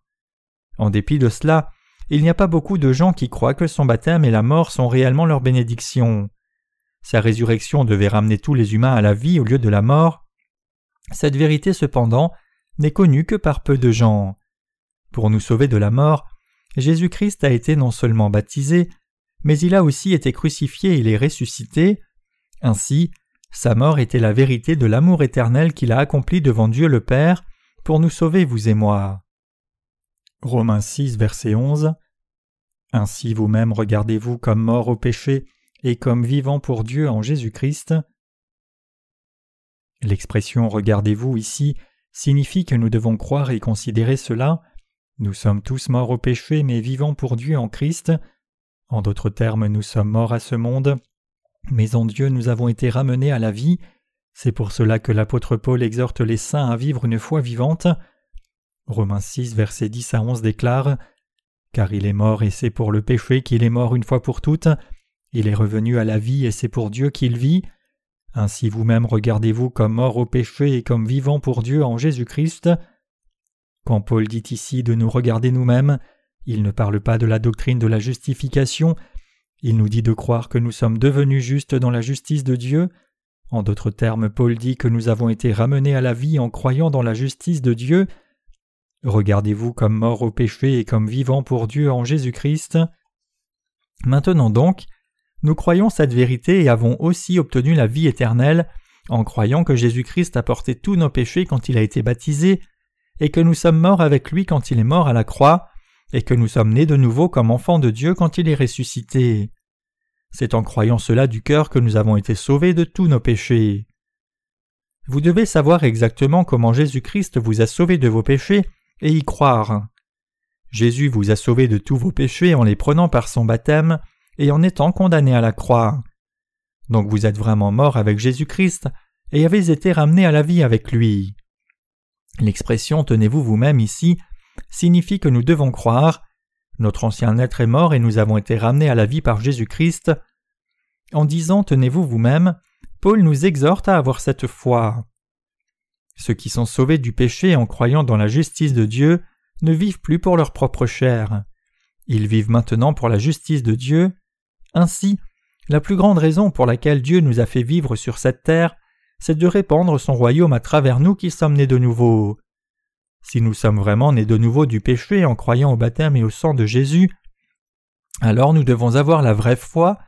En dépit de cela, il n'y a pas beaucoup de gens qui croient que son baptême et la mort sont réellement leur bénédiction. Sa résurrection devait ramener tous les humains à la vie au lieu de la mort. Cette vérité cependant n'est connue que par peu de gens. Pour nous sauver de la mort, Jésus-Christ a été non seulement baptisé, mais il a aussi été crucifié et il est ressuscité. Ainsi, sa mort était la vérité de l'amour éternel qu'il a accompli devant Dieu le Père pour nous sauver, vous et moi. Romains 6, verset 11 Ainsi vous-même regardez-vous comme mort au péché et comme vivant pour Dieu en Jésus-Christ. L'expression regardez-vous ici signifie que nous devons croire et considérer cela. Nous sommes tous morts au péché mais vivants pour Dieu en Christ. En d'autres termes, nous sommes morts à ce monde, mais en Dieu nous avons été ramenés à la vie. C'est pour cela que l'apôtre Paul exhorte les saints à vivre une foi vivante. Romains 6, versets 10 à 11 déclare Car il est mort et c'est pour le péché qu'il est mort une fois pour toutes. Il est revenu à la vie et c'est pour Dieu qu'il vit. Ainsi vous-même regardez-vous comme mort au péché et comme vivant pour Dieu en Jésus-Christ. Quand Paul dit ici de nous regarder nous-mêmes, il ne parle pas de la doctrine de la justification, il nous dit de croire que nous sommes devenus justes dans la justice de Dieu. En d'autres termes, Paul dit que nous avons été ramenés à la vie en croyant dans la justice de Dieu. Regardez-vous comme morts au péché et comme vivants pour Dieu en Jésus-Christ. Maintenant donc, nous croyons cette vérité et avons aussi obtenu la vie éternelle en croyant que Jésus-Christ a porté tous nos péchés quand il a été baptisé, et que nous sommes morts avec lui quand il est mort à la croix, et que nous sommes nés de nouveau comme enfants de Dieu quand il est ressuscité. C'est en croyant cela du cœur que nous avons été sauvés de tous nos péchés. Vous devez savoir exactement comment Jésus-Christ vous a sauvés de vos péchés et y croire. Jésus vous a sauvés de tous vos péchés en les prenant par son baptême et en étant condamné à la croix. Donc vous êtes vraiment mort avec Jésus-Christ et avez été ramené à la vie avec lui. L'expression tenez-vous vous-même ici signifie que nous devons croire. Notre ancien être est mort et nous avons été ramenés à la vie par Jésus-Christ. En disant Tenez-vous vous-même, Paul nous exhorte à avoir cette foi. Ceux qui sont sauvés du péché en croyant dans la justice de Dieu ne vivent plus pour leur propre chair. Ils vivent maintenant pour la justice de Dieu. Ainsi, la plus grande raison pour laquelle Dieu nous a fait vivre sur cette terre, c'est de répandre son royaume à travers nous qui sommes nés de nouveau. Si nous sommes vraiment nés de nouveau du péché en croyant au baptême et au sang de Jésus, alors nous devons avoir la vraie foi,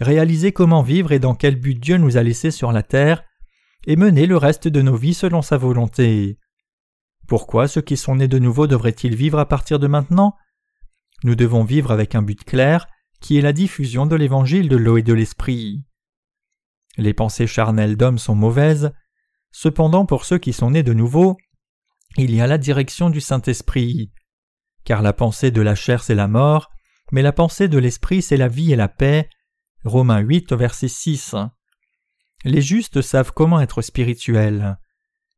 réaliser comment vivre et dans quel but Dieu nous a laissés sur la terre, et mener le reste de nos vies selon sa volonté. Pourquoi ceux qui sont nés de nouveau devraient-ils vivre à partir de maintenant? Nous devons vivre avec un but clair, qui est la diffusion de l'évangile de l'eau et de l'esprit. Les pensées charnelles d'hommes sont mauvaises, cependant pour ceux qui sont nés de nouveau, il y a la direction du Saint-Esprit. Car la pensée de la chair c'est la mort, mais la pensée de l'Esprit c'est la vie et la paix. Romains 8 verset 6. Les justes savent comment être spirituels.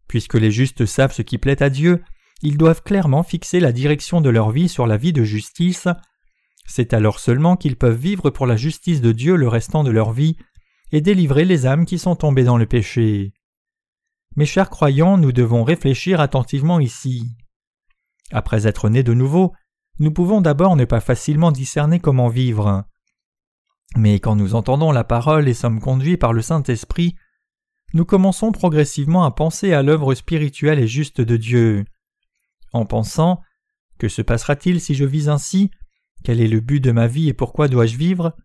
Puisque les justes savent ce qui plaît à Dieu, ils doivent clairement fixer la direction de leur vie sur la vie de justice. C'est alors seulement qu'ils peuvent vivre pour la justice de Dieu le restant de leur vie et délivrer les âmes qui sont tombées dans le péché. Mes chers croyants, nous devons réfléchir attentivement ici. Après être nés de nouveau, nous pouvons d'abord ne pas facilement discerner comment vivre. Mais quand nous entendons la parole et sommes conduits par le Saint-Esprit, nous commençons progressivement à penser à l'œuvre spirituelle et juste de Dieu. En pensant Que se passera-t-il si je vis ainsi? Quel est le but de ma vie et pourquoi dois-je vivre?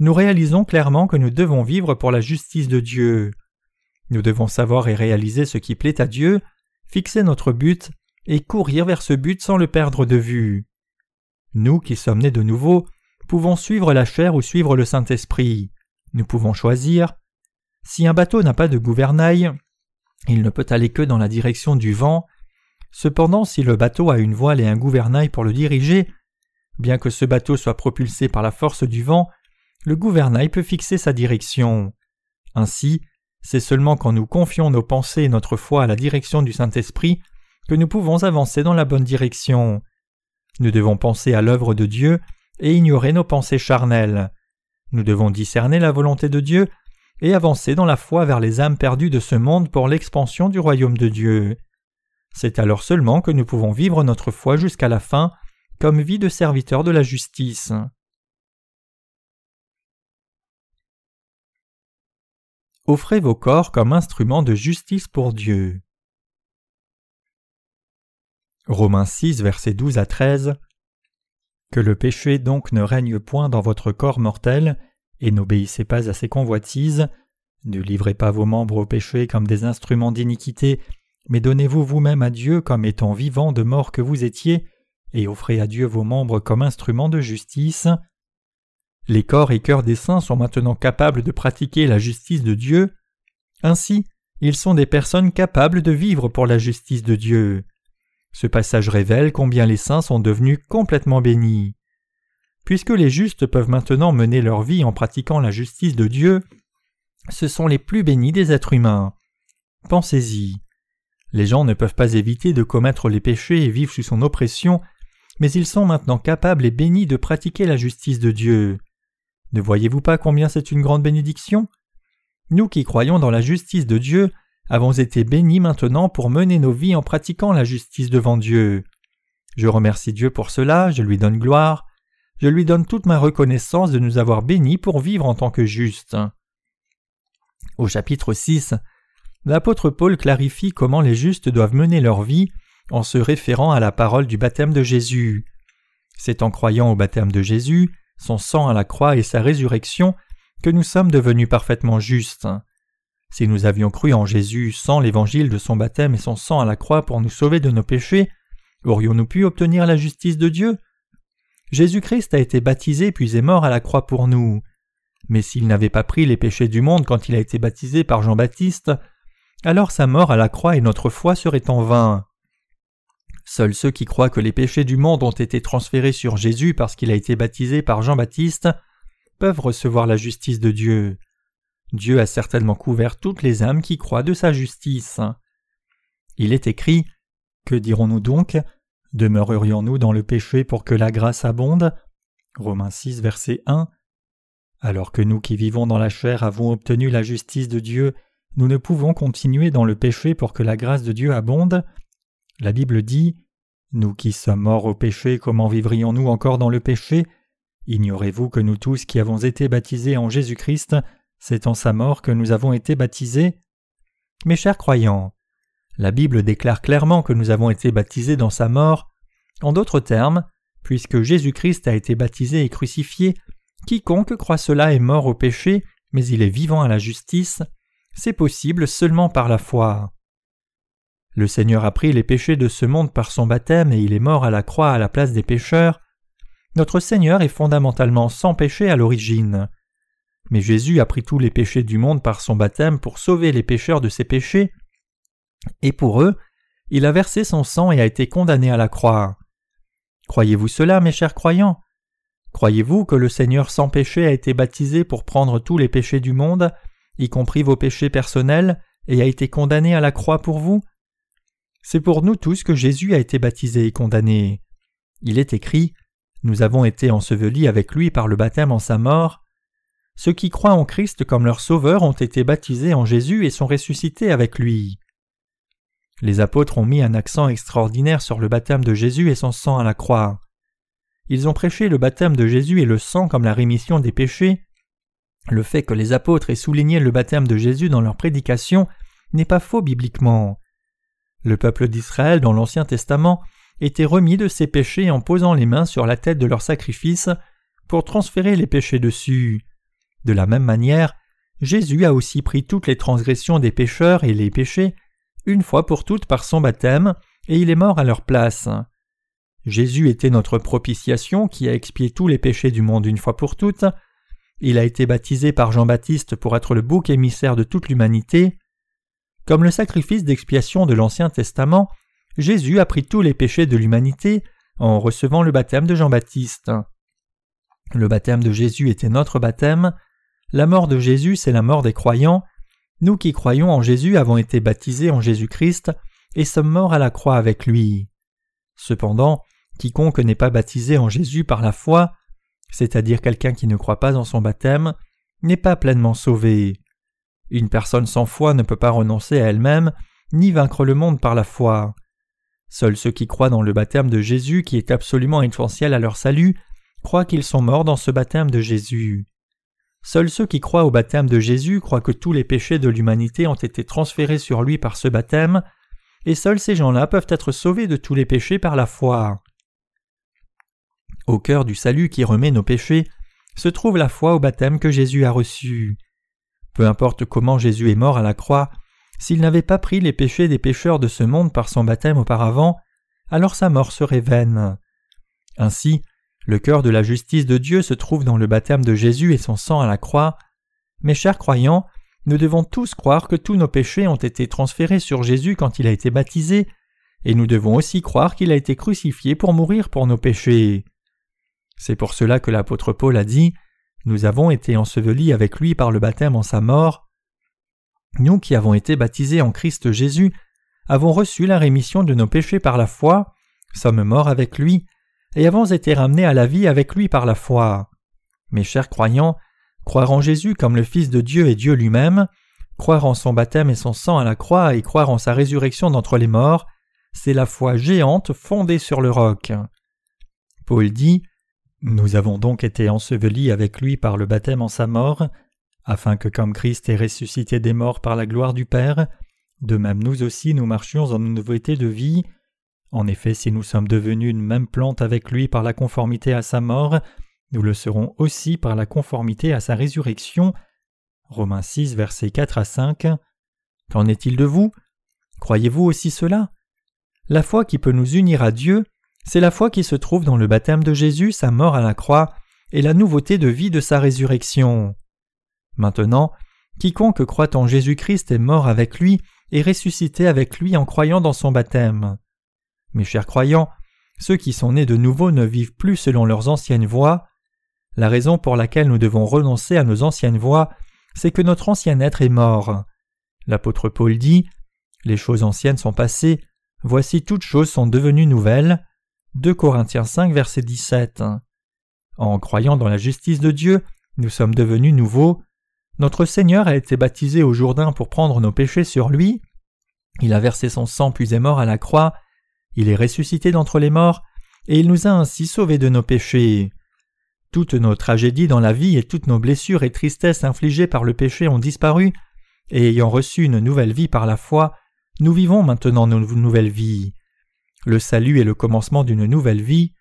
Nous réalisons clairement que nous devons vivre pour la justice de Dieu. Nous devons savoir et réaliser ce qui plaît à Dieu, fixer notre but et courir vers ce but sans le perdre de vue. Nous qui sommes nés de nouveau pouvons suivre la chair ou suivre le Saint-Esprit. Nous pouvons choisir. Si un bateau n'a pas de gouvernail, il ne peut aller que dans la direction du vent. Cependant, si le bateau a une voile et un gouvernail pour le diriger, bien que ce bateau soit propulsé par la force du vent, le gouvernail peut fixer sa direction. Ainsi, c'est seulement quand nous confions nos pensées et notre foi à la direction du Saint-Esprit que nous pouvons avancer dans la bonne direction. Nous devons penser à l'œuvre de Dieu et ignorer nos pensées charnelles. Nous devons discerner la volonté de Dieu et avancer dans la foi vers les âmes perdues de ce monde pour l'expansion du royaume de Dieu. C'est alors seulement que nous pouvons vivre notre foi jusqu'à la fin comme vie de serviteur de la justice. Offrez vos corps comme instruments de justice pour Dieu. Romains 6, versets 12 à 13. Que le péché donc ne règne point dans votre corps mortel, et n'obéissez pas à ses convoitises. Ne livrez pas vos membres au péché comme des instruments d'iniquité, mais donnez-vous vous-même à Dieu comme étant vivant de mort que vous étiez, et offrez à Dieu vos membres comme instruments de justice. Les corps et cœurs des saints sont maintenant capables de pratiquer la justice de Dieu. Ainsi, ils sont des personnes capables de vivre pour la justice de Dieu. Ce passage révèle combien les saints sont devenus complètement bénis. Puisque les justes peuvent maintenant mener leur vie en pratiquant la justice de Dieu, ce sont les plus bénis des êtres humains. Pensez-y. Les gens ne peuvent pas éviter de commettre les péchés et vivre sous son oppression, mais ils sont maintenant capables et bénis de pratiquer la justice de Dieu. Ne voyez-vous pas combien c'est une grande bénédiction? Nous qui croyons dans la justice de Dieu avons été bénis maintenant pour mener nos vies en pratiquant la justice devant Dieu. Je remercie Dieu pour cela, je lui donne gloire, je lui donne toute ma reconnaissance de nous avoir bénis pour vivre en tant que justes. Au chapitre 6, l'apôtre Paul clarifie comment les justes doivent mener leur vie en se référant à la parole du baptême de Jésus. C'est en croyant au baptême de Jésus son sang à la croix et sa résurrection, que nous sommes devenus parfaitement justes. Si nous avions cru en Jésus sans l'évangile de son baptême et son sang à la croix pour nous sauver de nos péchés, aurions-nous pu obtenir la justice de Dieu? Jésus-Christ a été baptisé puis est mort à la croix pour nous. Mais s'il n'avait pas pris les péchés du monde quand il a été baptisé par Jean-Baptiste, alors sa mort à la croix et notre foi seraient en vain. Seuls ceux qui croient que les péchés du monde ont été transférés sur Jésus parce qu'il a été baptisé par Jean-Baptiste peuvent recevoir la justice de Dieu. Dieu a certainement couvert toutes les âmes qui croient de sa justice. Il est écrit Que dirons-nous donc? Demeurerions-nous dans le péché pour que la grâce abonde? Romains 6, verset 1. Alors que nous qui vivons dans la chair avons obtenu la justice de Dieu, nous ne pouvons continuer dans le péché pour que la grâce de Dieu abonde. La Bible dit Nous qui sommes morts au péché, comment vivrions-nous encore dans le péché? Ignorez-vous que nous tous qui avons été baptisés en Jésus-Christ, c'est en sa mort que nous avons été baptisés? Mes chers croyants, la Bible déclare clairement que nous avons été baptisés dans sa mort. En d'autres termes, puisque Jésus-Christ a été baptisé et crucifié, quiconque croit cela est mort au péché, mais il est vivant à la justice, c'est possible seulement par la foi. Le Seigneur a pris les péchés de ce monde par son baptême et il est mort à la croix à la place des pécheurs. Notre Seigneur est fondamentalement sans péché à l'origine. Mais Jésus a pris tous les péchés du monde par son baptême pour sauver les pécheurs de ses péchés, et pour eux, il a versé son sang et a été condamné à la croix. Croyez-vous cela, mes chers croyants? Croyez-vous que le Seigneur sans péché a été baptisé pour prendre tous les péchés du monde, y compris vos péchés personnels, et a été condamné à la croix pour vous? C'est pour nous tous que Jésus a été baptisé et condamné. Il est écrit Nous avons été ensevelis avec lui par le baptême en sa mort. Ceux qui croient en Christ comme leur Sauveur ont été baptisés en Jésus et sont ressuscités avec lui. Les apôtres ont mis un accent extraordinaire sur le baptême de Jésus et son sang à la croix. Ils ont prêché le baptême de Jésus et le sang comme la rémission des péchés. Le fait que les apôtres aient souligné le baptême de Jésus dans leur prédication n'est pas faux bibliquement. Le peuple d'Israël dans l'Ancien Testament était remis de ses péchés en posant les mains sur la tête de leur sacrifice pour transférer les péchés dessus. De la même manière, Jésus a aussi pris toutes les transgressions des pécheurs et les péchés une fois pour toutes par son baptême, et il est mort à leur place. Jésus était notre propitiation qui a expié tous les péchés du monde une fois pour toutes. Il a été baptisé par Jean-Baptiste pour être le bouc émissaire de toute l'humanité. Comme le sacrifice d'expiation de l'Ancien Testament, Jésus a pris tous les péchés de l'humanité en recevant le baptême de Jean-Baptiste. Le baptême de Jésus était notre baptême, la mort de Jésus c'est la mort des croyants, nous qui croyons en Jésus avons été baptisés en Jésus-Christ et sommes morts à la croix avec lui. Cependant, quiconque n'est pas baptisé en Jésus par la foi, c'est-à-dire quelqu'un qui ne croit pas en son baptême, n'est pas pleinement sauvé. Une personne sans foi ne peut pas renoncer à elle-même, ni vaincre le monde par la foi. Seuls ceux qui croient dans le baptême de Jésus qui est absolument essentiel à leur salut croient qu'ils sont morts dans ce baptême de Jésus. Seuls ceux qui croient au baptême de Jésus croient que tous les péchés de l'humanité ont été transférés sur lui par ce baptême, et seuls ces gens-là peuvent être sauvés de tous les péchés par la foi. Au cœur du salut qui remet nos péchés se trouve la foi au baptême que Jésus a reçu. Peu importe comment Jésus est mort à la croix, s'il n'avait pas pris les péchés des pécheurs de ce monde par son baptême auparavant, alors sa mort serait vaine. Ainsi, le cœur de la justice de Dieu se trouve dans le baptême de Jésus et son sang à la croix. Mes chers croyants, nous devons tous croire que tous nos péchés ont été transférés sur Jésus quand il a été baptisé, et nous devons aussi croire qu'il a été crucifié pour mourir pour nos péchés. C'est pour cela que l'apôtre Paul a dit Nous avons été ensevelis avec lui par le baptême en sa mort. Nous qui avons été baptisés en Christ Jésus avons reçu la rémission de nos péchés par la foi, sommes morts avec lui, et avons été ramenés à la vie avec lui par la foi. Mes chers croyants, croire en Jésus comme le Fils de Dieu et Dieu lui-même, croire en son baptême et son sang à la croix et croire en sa résurrection d'entre les morts, c'est la foi géante fondée sur le roc. Paul dit Nous avons donc été ensevelis avec lui par le baptême en sa mort, afin que comme Christ est ressuscité des morts par la gloire du Père, de même nous aussi nous marchions en une nouveauté de vie, en effet, si nous sommes devenus une même plante avec lui par la conformité à sa mort, nous le serons aussi par la conformité à sa résurrection. Romains 6, versets 4 à 5. Qu'en est-il de vous? Croyez-vous aussi cela? La foi qui peut nous unir à Dieu, c'est la foi qui se trouve dans le baptême de Jésus, sa mort à la croix, et la nouveauté de vie de sa résurrection. Maintenant, quiconque croit en Jésus-Christ est mort avec lui et ressuscité avec lui en croyant dans son baptême. Mes chers croyants, ceux qui sont nés de nouveau ne vivent plus selon leurs anciennes voies. La raison pour laquelle nous devons renoncer à nos anciennes voies, c'est que notre ancien être est mort. L'apôtre Paul dit Les choses anciennes sont passées, voici toutes choses sont devenues nouvelles. 2 Corinthiens 5, verset 17. En croyant dans la justice de Dieu, nous sommes devenus nouveaux. Notre Seigneur a été baptisé au Jourdain pour prendre nos péchés sur lui. Il a versé son sang puis est mort à la croix il est ressuscité d'entre les morts, et il nous a ainsi sauvés de nos péchés. Toutes nos tragédies dans la vie et toutes nos blessures et tristesses infligées par le péché ont disparu, et ayant reçu une nouvelle vie par la foi, nous vivons maintenant nos nouvelles vies. Le salut est le commencement d'une nouvelle vie.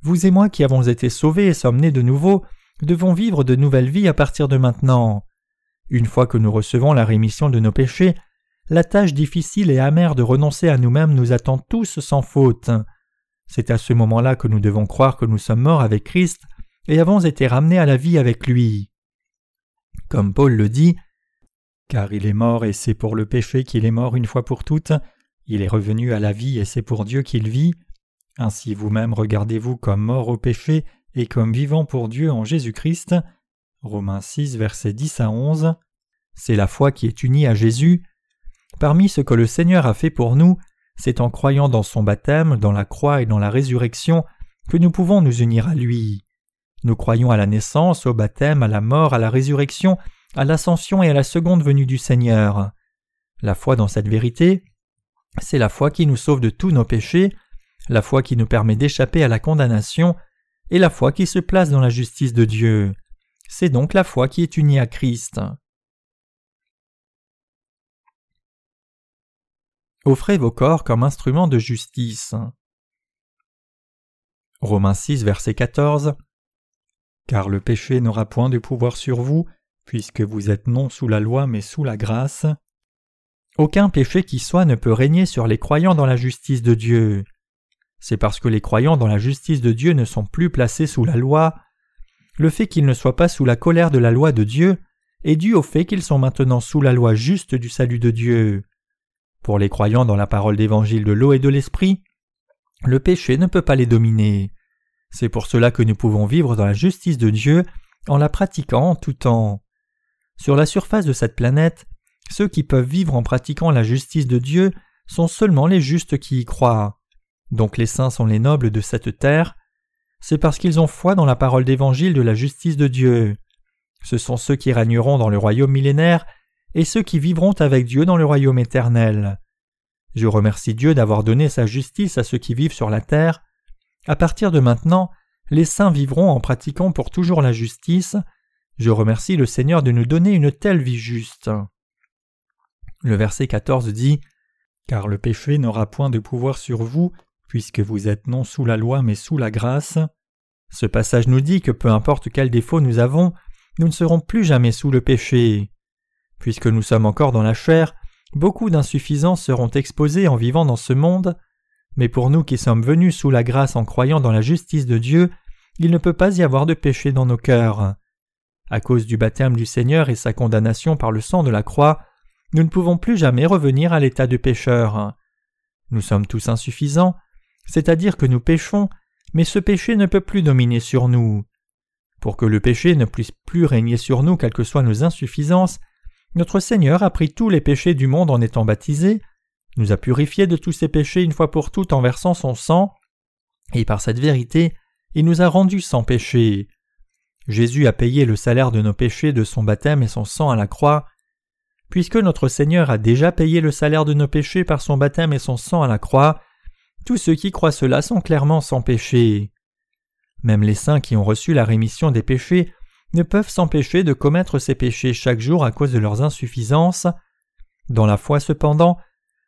Vous et moi qui avons été sauvés et sommes nés de nouveau, devons vivre de nouvelles vies à partir de maintenant. Une fois que nous recevons la rémission de nos péchés, la tâche difficile et amère de renoncer à nous-mêmes nous attend tous sans faute. C'est à ce moment-là que nous devons croire que nous sommes morts avec Christ et avons été ramenés à la vie avec lui. Comme Paul le dit, car il est mort et c'est pour le péché qu'il est mort une fois pour toutes, il est revenu à la vie et c'est pour Dieu qu'il vit. Ainsi vous-même regardez-vous comme mort au péché et comme vivant pour Dieu en Jésus-Christ. Romains 6, versets 10 à 11. C'est la foi qui est unie à Jésus. Parmi ce que le Seigneur a fait pour nous, c'est en croyant dans son baptême, dans la croix et dans la résurrection que nous pouvons nous unir à lui. Nous croyons à la naissance, au baptême, à la mort, à la résurrection, à l'ascension et à la seconde venue du Seigneur. La foi dans cette vérité, c'est la foi qui nous sauve de tous nos péchés, la foi qui nous permet d'échapper à la condamnation, et la foi qui se place dans la justice de Dieu. C'est donc la foi qui est unie à Christ. Offrez vos corps comme instruments de justice. Romains 6, verset 14. Car le péché n'aura point de pouvoir sur vous, puisque vous êtes non sous la loi mais sous la grâce. Aucun péché qui soit ne peut régner sur les croyants dans la justice de Dieu. C'est parce que les croyants dans la justice de Dieu ne sont plus placés sous la loi. Le fait qu'ils ne soient pas sous la colère de la loi de Dieu est dû au fait qu'ils sont maintenant sous la loi juste du salut de Dieu. Pour les croyants dans la parole d'évangile de l'eau et de l'esprit, le péché ne peut pas les dominer. C'est pour cela que nous pouvons vivre dans la justice de Dieu en la pratiquant en tout temps. Sur la surface de cette planète, ceux qui peuvent vivre en pratiquant la justice de Dieu sont seulement les justes qui y croient. Donc les saints sont les nobles de cette terre. C'est parce qu'ils ont foi dans la parole d'évangile de la justice de Dieu. Ce sont ceux qui régneront dans le royaume millénaire et ceux qui vivront avec Dieu dans le royaume éternel. Je remercie Dieu d'avoir donné sa justice à ceux qui vivent sur la terre. À partir de maintenant, les saints vivront en pratiquant pour toujours la justice. Je remercie le Seigneur de nous donner une telle vie juste. Le verset 14 dit Car le péché n'aura point de pouvoir sur vous, puisque vous êtes non sous la loi mais sous la grâce. Ce passage nous dit que peu importe quel défaut nous avons, nous ne serons plus jamais sous le péché. Puisque nous sommes encore dans la chair, beaucoup d'insuffisances seront exposées en vivant dans ce monde, mais pour nous qui sommes venus sous la grâce en croyant dans la justice de Dieu, il ne peut pas y avoir de péché dans nos cœurs. À cause du baptême du Seigneur et sa condamnation par le sang de la croix, nous ne pouvons plus jamais revenir à l'état de pécheur. Nous sommes tous insuffisants, c'est-à-dire que nous péchons, mais ce péché ne peut plus dominer sur nous. Pour que le péché ne puisse plus régner sur nous quelles que soient nos insuffisances, notre Seigneur a pris tous les péchés du monde en étant baptisé, nous a purifiés de tous ces péchés une fois pour toutes en versant son sang, et par cette vérité, il nous a rendus sans péché. Jésus a payé le salaire de nos péchés de son baptême et son sang à la croix. Puisque notre Seigneur a déjà payé le salaire de nos péchés par son baptême et son sang à la croix, tous ceux qui croient cela sont clairement sans péché. Même les saints qui ont reçu la rémission des péchés ne peuvent s'empêcher de commettre ces péchés chaque jour à cause de leurs insuffisances. Dans la foi cependant,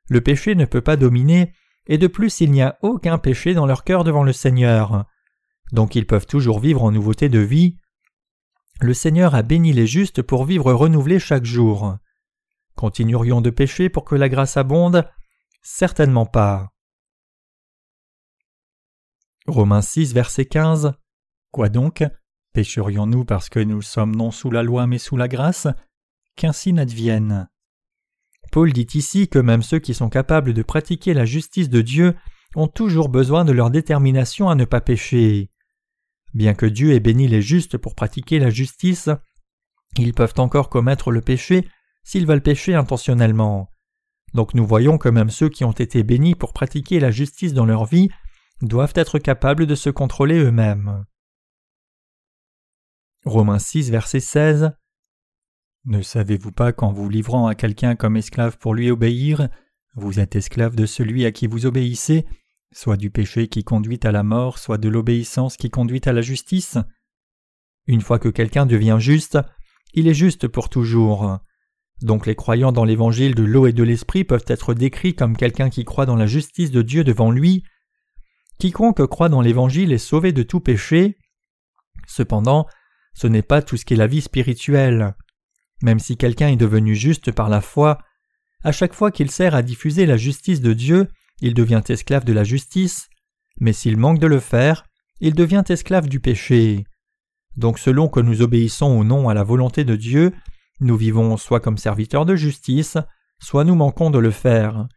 le péché ne peut pas dominer, et de plus il n'y a aucun péché dans leur cœur devant le Seigneur. Donc ils peuvent toujours vivre en nouveauté de vie. Le Seigneur a béni les justes pour vivre renouvelés chaque jour. Continuerions de pécher pour que la grâce abonde? Certainement pas. Romains 6, verset 15. Quoi donc? Pécherions-nous parce que nous sommes non sous la loi mais sous la grâce? Qu'ainsi n'advienne? Paul dit ici que même ceux qui sont capables de pratiquer la justice de Dieu ont toujours besoin de leur détermination à ne pas pécher. Bien que Dieu ait béni les justes pour pratiquer la justice, ils peuvent encore commettre le péché s'ils veulent pécher intentionnellement. Donc nous voyons que même ceux qui ont été bénis pour pratiquer la justice dans leur vie doivent être capables de se contrôler eux-mêmes. Romains 6, verset 16 Ne savez-vous pas qu'en vous livrant à quelqu'un comme esclave pour lui obéir, vous êtes esclave de celui à qui vous obéissez, soit du péché qui conduit à la mort, soit de l'obéissance qui conduit à la justice? Une fois que quelqu'un devient juste, il est juste pour toujours. Donc les croyants dans l'évangile de l'eau et de l'esprit peuvent être décrits comme quelqu'un qui croit dans la justice de Dieu devant lui. Quiconque croit dans l'évangile est sauvé de tout péché. Cependant, ce n'est pas tout ce qu'est la vie spirituelle. Même si quelqu'un est devenu juste par la foi, à chaque fois qu'il sert à diffuser la justice de Dieu, il devient esclave de la justice, mais s'il manque de le faire, il devient esclave du péché. Donc selon que nous obéissons ou non à la volonté de Dieu, nous vivons soit comme serviteurs de justice, soit nous manquons de le faire.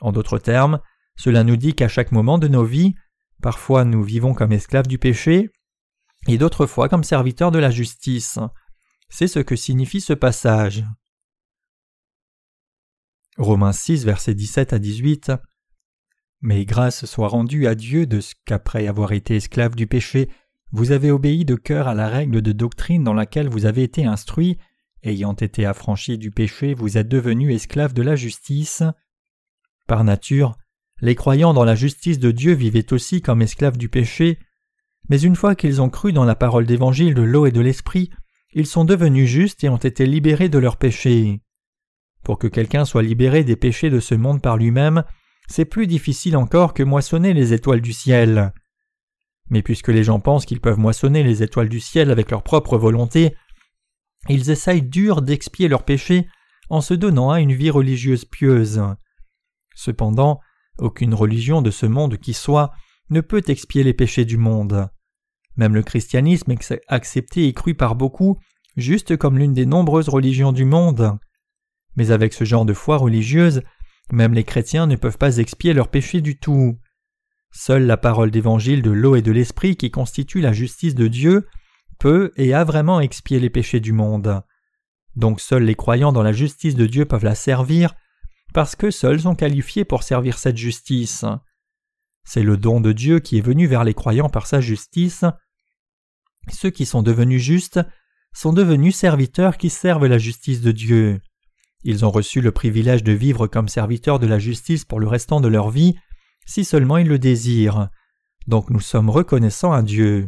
En d'autres termes, cela nous dit qu'à chaque moment de nos vies, parfois nous vivons comme esclaves du péché, et d'autres fois comme serviteurs de la justice. C'est ce que signifie ce passage. Romains 6, versets 17 à 18. Mais grâce soit rendue à Dieu de ce qu'après avoir été esclave du péché, vous avez obéi de cœur à la règle de doctrine dans laquelle vous avez été instruit, ayant été affranchi du péché, vous êtes devenu esclave de la justice. Par nature, les croyants dans la justice de Dieu vivaient aussi comme esclaves du péché, mais une fois qu'ils ont cru dans la parole d'évangile de l'eau et de l'esprit, ils sont devenus justes et ont été libérés de leurs péchés. Pour que quelqu'un soit libéré des péchés de ce monde par lui-même, c'est plus difficile encore que moissonner les étoiles du ciel. Mais puisque les gens pensent qu'ils peuvent moissonner les étoiles du ciel avec leur propre volonté, ils essayent dur d'expier leurs péchés en se donnant à une vie religieuse pieuse. Cependant, aucune religion de ce monde qui soit ne peut expier les péchés du monde. Même le christianisme est accepté et cru par beaucoup, juste comme l'une des nombreuses religions du monde. Mais avec ce genre de foi religieuse, même les chrétiens ne peuvent pas expier leurs péchés du tout. Seule la parole d'évangile de l'eau et de l'esprit qui constitue la justice de Dieu peut et a vraiment expié les péchés du monde. Donc seuls les croyants dans la justice de Dieu peuvent la servir, parce que seuls sont qualifiés pour servir cette justice. C'est le don de Dieu qui est venu vers les croyants par sa justice. Ceux qui sont devenus justes sont devenus serviteurs qui servent la justice de Dieu. Ils ont reçu le privilège de vivre comme serviteurs de la justice pour le restant de leur vie, si seulement ils le désirent. Donc nous sommes reconnaissants à Dieu.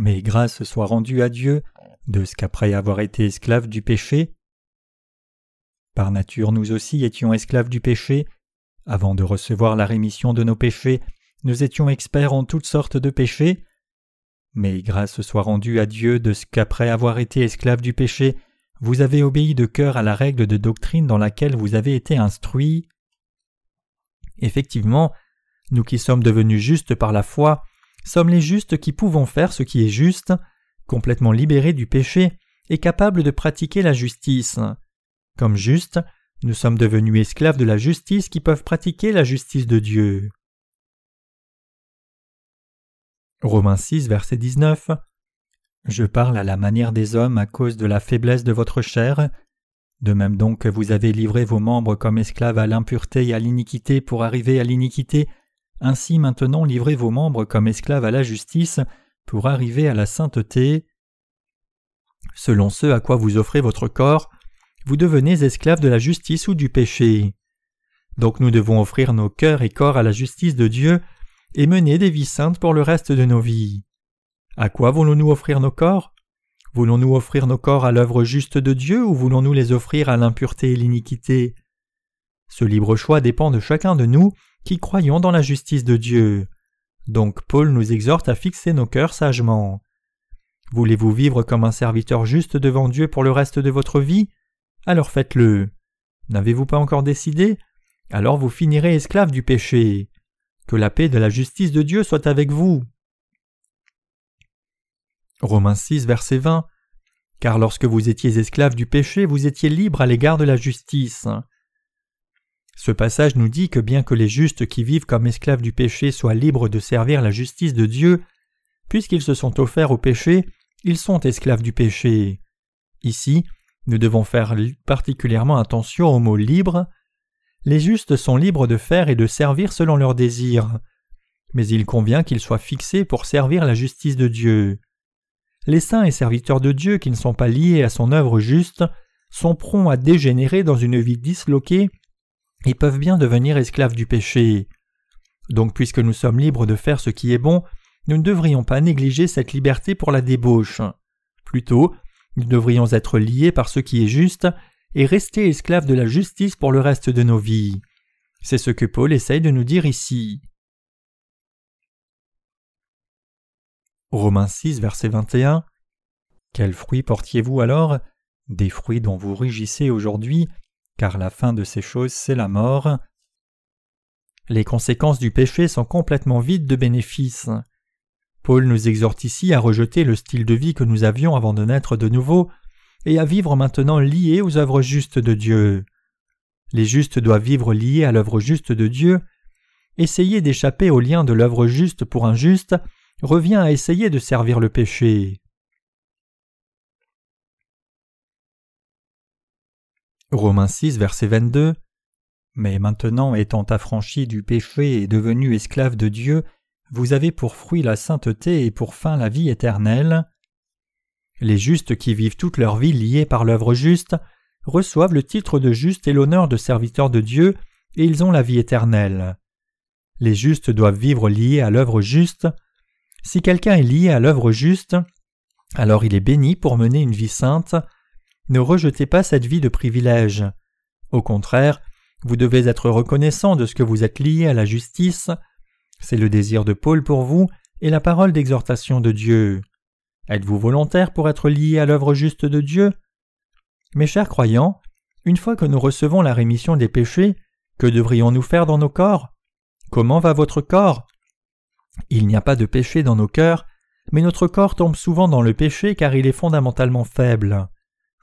Mais grâce soit rendue à Dieu de ce qu'après avoir été esclaves du péché, par nature nous aussi étions esclaves du péché, avant de recevoir la rémission de nos péchés, nous étions experts en toutes sortes de péchés, mais grâce soit rendue à Dieu de ce qu'après avoir été esclaves du péché, vous avez obéi de cœur à la règle de doctrine dans laquelle vous avez été instruits. Effectivement, nous qui sommes devenus justes par la foi, sommes les justes qui pouvons faire ce qui est juste, complètement libérés du péché et capables de pratiquer la justice. Comme justes, nous sommes devenus esclaves de la justice qui peuvent pratiquer la justice de Dieu. Romains 6, verset 19 Je parle à la manière des hommes à cause de la faiblesse de votre chair, de même donc que vous avez livré vos membres comme esclaves à l'impureté et à l'iniquité pour arriver à l'iniquité, ainsi maintenant livrez vos membres comme esclaves à la justice pour arriver à la sainteté. Selon ce à quoi vous offrez votre corps, vous devenez esclaves de la justice ou du péché. Donc nous devons offrir nos cœurs et corps à la justice de Dieu et mener des vies saintes pour le reste de nos vies. À quoi voulons-nous offrir nos corps? Voulons-nous offrir nos corps à l'œuvre juste de Dieu ou voulons-nous les offrir à l'impureté et l'iniquité? Ce libre choix dépend de chacun de nous qui croyons dans la justice de Dieu. Donc Paul nous exhorte à fixer nos cœurs sagement. Voulez-vous vivre comme un serviteur juste devant Dieu pour le reste de votre vie? Alors faites-le. N'avez-vous pas encore décidé? Alors vous finirez esclave du péché. Que la paix de la justice de Dieu soit avec vous. Romains 6, verset 20 Car lorsque vous étiez esclaves du péché, vous étiez libres à l'égard de la justice. Ce passage nous dit que bien que les justes qui vivent comme esclaves du péché soient libres de servir la justice de Dieu, puisqu'ils se sont offerts au péché, ils sont esclaves du péché. Ici, nous devons faire particulièrement attention au mot libre. Les justes sont libres de faire et de servir selon leurs désirs, mais il convient qu'ils soient fixés pour servir la justice de Dieu. Les saints et serviteurs de Dieu qui ne sont pas liés à son œuvre juste sont prompts à dégénérer dans une vie disloquée et peuvent bien devenir esclaves du péché. Donc puisque nous sommes libres de faire ce qui est bon, nous ne devrions pas négliger cette liberté pour la débauche. Plutôt, nous devrions être liés par ce qui est juste et rester esclaves de la justice pour le reste de nos vies. C'est ce que Paul essaye de nous dire ici. Romains 6, verset 21 Quels fruits portiez-vous alors? Des fruits dont vous rugissez aujourd'hui, car la fin de ces choses c'est la mort. Les conséquences du péché sont complètement vides de bénéfices. Paul nous exhorte ici à rejeter le style de vie que nous avions avant de naître de nouveau et à vivre maintenant liés aux œuvres justes de Dieu. Les justes doivent vivre liés à l'œuvre juste de Dieu. Essayer d'échapper au lien de l'œuvre juste pour un juste revient à essayer de servir le péché. Romains 6, verset 22 Mais maintenant, étant affranchis du péché et devenus esclaves de Dieu, vous avez pour fruit la sainteté et pour fin la vie éternelle. Les justes qui vivent toute leur vie liés par l'œuvre juste reçoivent le titre de juste et l'honneur de serviteurs de Dieu, et ils ont la vie éternelle. Les justes doivent vivre liés à l'œuvre juste. Si quelqu'un est lié à l'œuvre juste, alors il est béni pour mener une vie sainte. Ne rejetez pas cette vie de privilège. Au contraire, vous devez être reconnaissant de ce que vous êtes lié à la justice. C'est le désir de Paul pour vous et la parole d'exhortation de Dieu. Êtes-vous volontaire pour être lié à l'œuvre juste de Dieu? Mes chers croyants, une fois que nous recevons la rémission des péchés, que devrions-nous faire dans nos corps? Comment va votre corps? Il n'y a pas de péché dans nos cœurs, mais notre corps tombe souvent dans le péché car il est fondamentalement faible.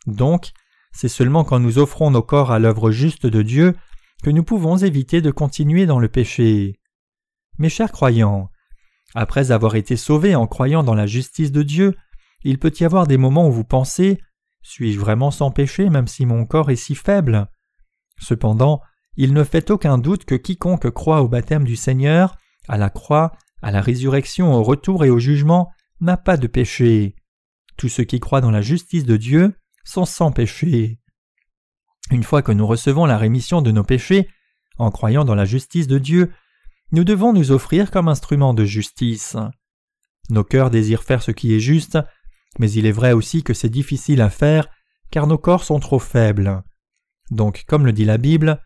Donc, c'est seulement quand nous offrons nos corps à l'œuvre juste de Dieu que nous pouvons éviter de continuer dans le péché. Mes chers croyants, après avoir été sauvés en croyant dans la justice de Dieu, il peut y avoir des moments où vous pensez Suis-je vraiment sans péché même si mon corps est si faible? Cependant, il ne fait aucun doute que quiconque croit au baptême du Seigneur, à la croix, à la résurrection, au retour et au jugement, n'a pas de péché. Tous ceux qui croient dans la justice de Dieu sont sans péché. Une fois que nous recevons la rémission de nos péchés, en croyant dans la justice de Dieu, nous devons nous offrir comme instruments de justice. Nos cœurs désirent faire ce qui est juste, mais il est vrai aussi que c'est difficile à faire, car nos corps sont trop faibles. Donc, comme le dit la Bible,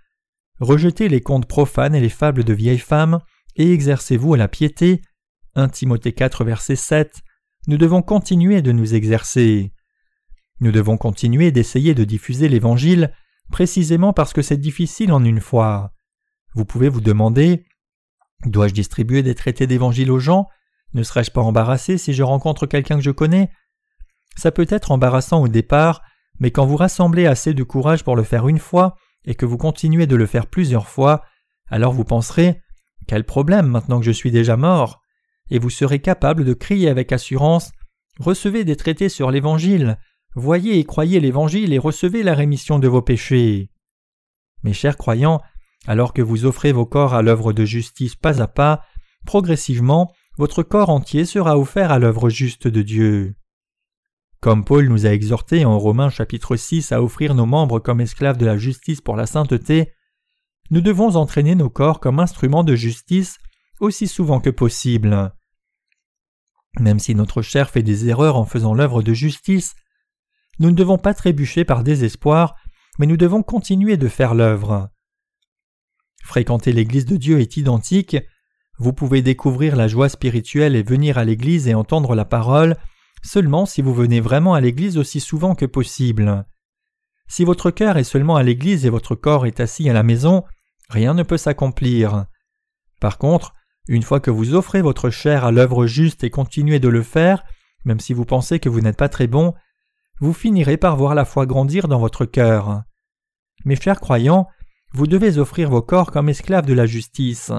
rejetez les contes profanes et les fables de vieilles femmes, et exercez-vous à la piété. 1 Timothée 4, verset 7. Nous devons continuer de nous exercer. Nous devons continuer d'essayer de diffuser l'Évangile, précisément parce que c'est difficile en une fois. Vous pouvez vous demander Dois-je distribuer des traités d'évangile aux gens? Ne serais-je pas embarrassé si je rencontre quelqu'un que je connais? Ça peut être embarrassant au départ, mais quand vous rassemblez assez de courage pour le faire une fois, et que vous continuez de le faire plusieurs fois, alors vous penserez Quel problème maintenant que je suis déjà mort? Et vous serez capable de crier avec assurance Recevez des traités sur l'Évangile, voyez et croyez l'Évangile et recevez la rémission de vos péchés. Mes chers croyants, alors que vous offrez vos corps à l'œuvre de justice pas à pas, progressivement, votre corps entier sera offert à l'œuvre juste de Dieu. Comme Paul nous a exhortés en Romains chapitre 6 à offrir nos membres comme esclaves de la justice pour la sainteté, nous devons entraîner nos corps comme instruments de justice aussi souvent que possible. Même si notre chair fait des erreurs en faisant l'œuvre de justice, nous ne devons pas trébucher par désespoir, mais nous devons continuer de faire l'œuvre. Fréquenter l'Église de Dieu est identique. Vous pouvez découvrir la joie spirituelle et venir à l'Église et entendre la parole seulement si vous venez vraiment à l'Église aussi souvent que possible. Si votre cœur est seulement à l'Église et votre corps est assis à la maison, rien ne peut s'accomplir. Par contre, une fois que vous offrez votre chair à l'œuvre juste et continuez de le faire, même si vous pensez que vous n'êtes pas très bon, vous finirez par voir la foi grandir dans votre cœur. Mes chers croyants, vous devez offrir vos corps comme esclaves de la justice.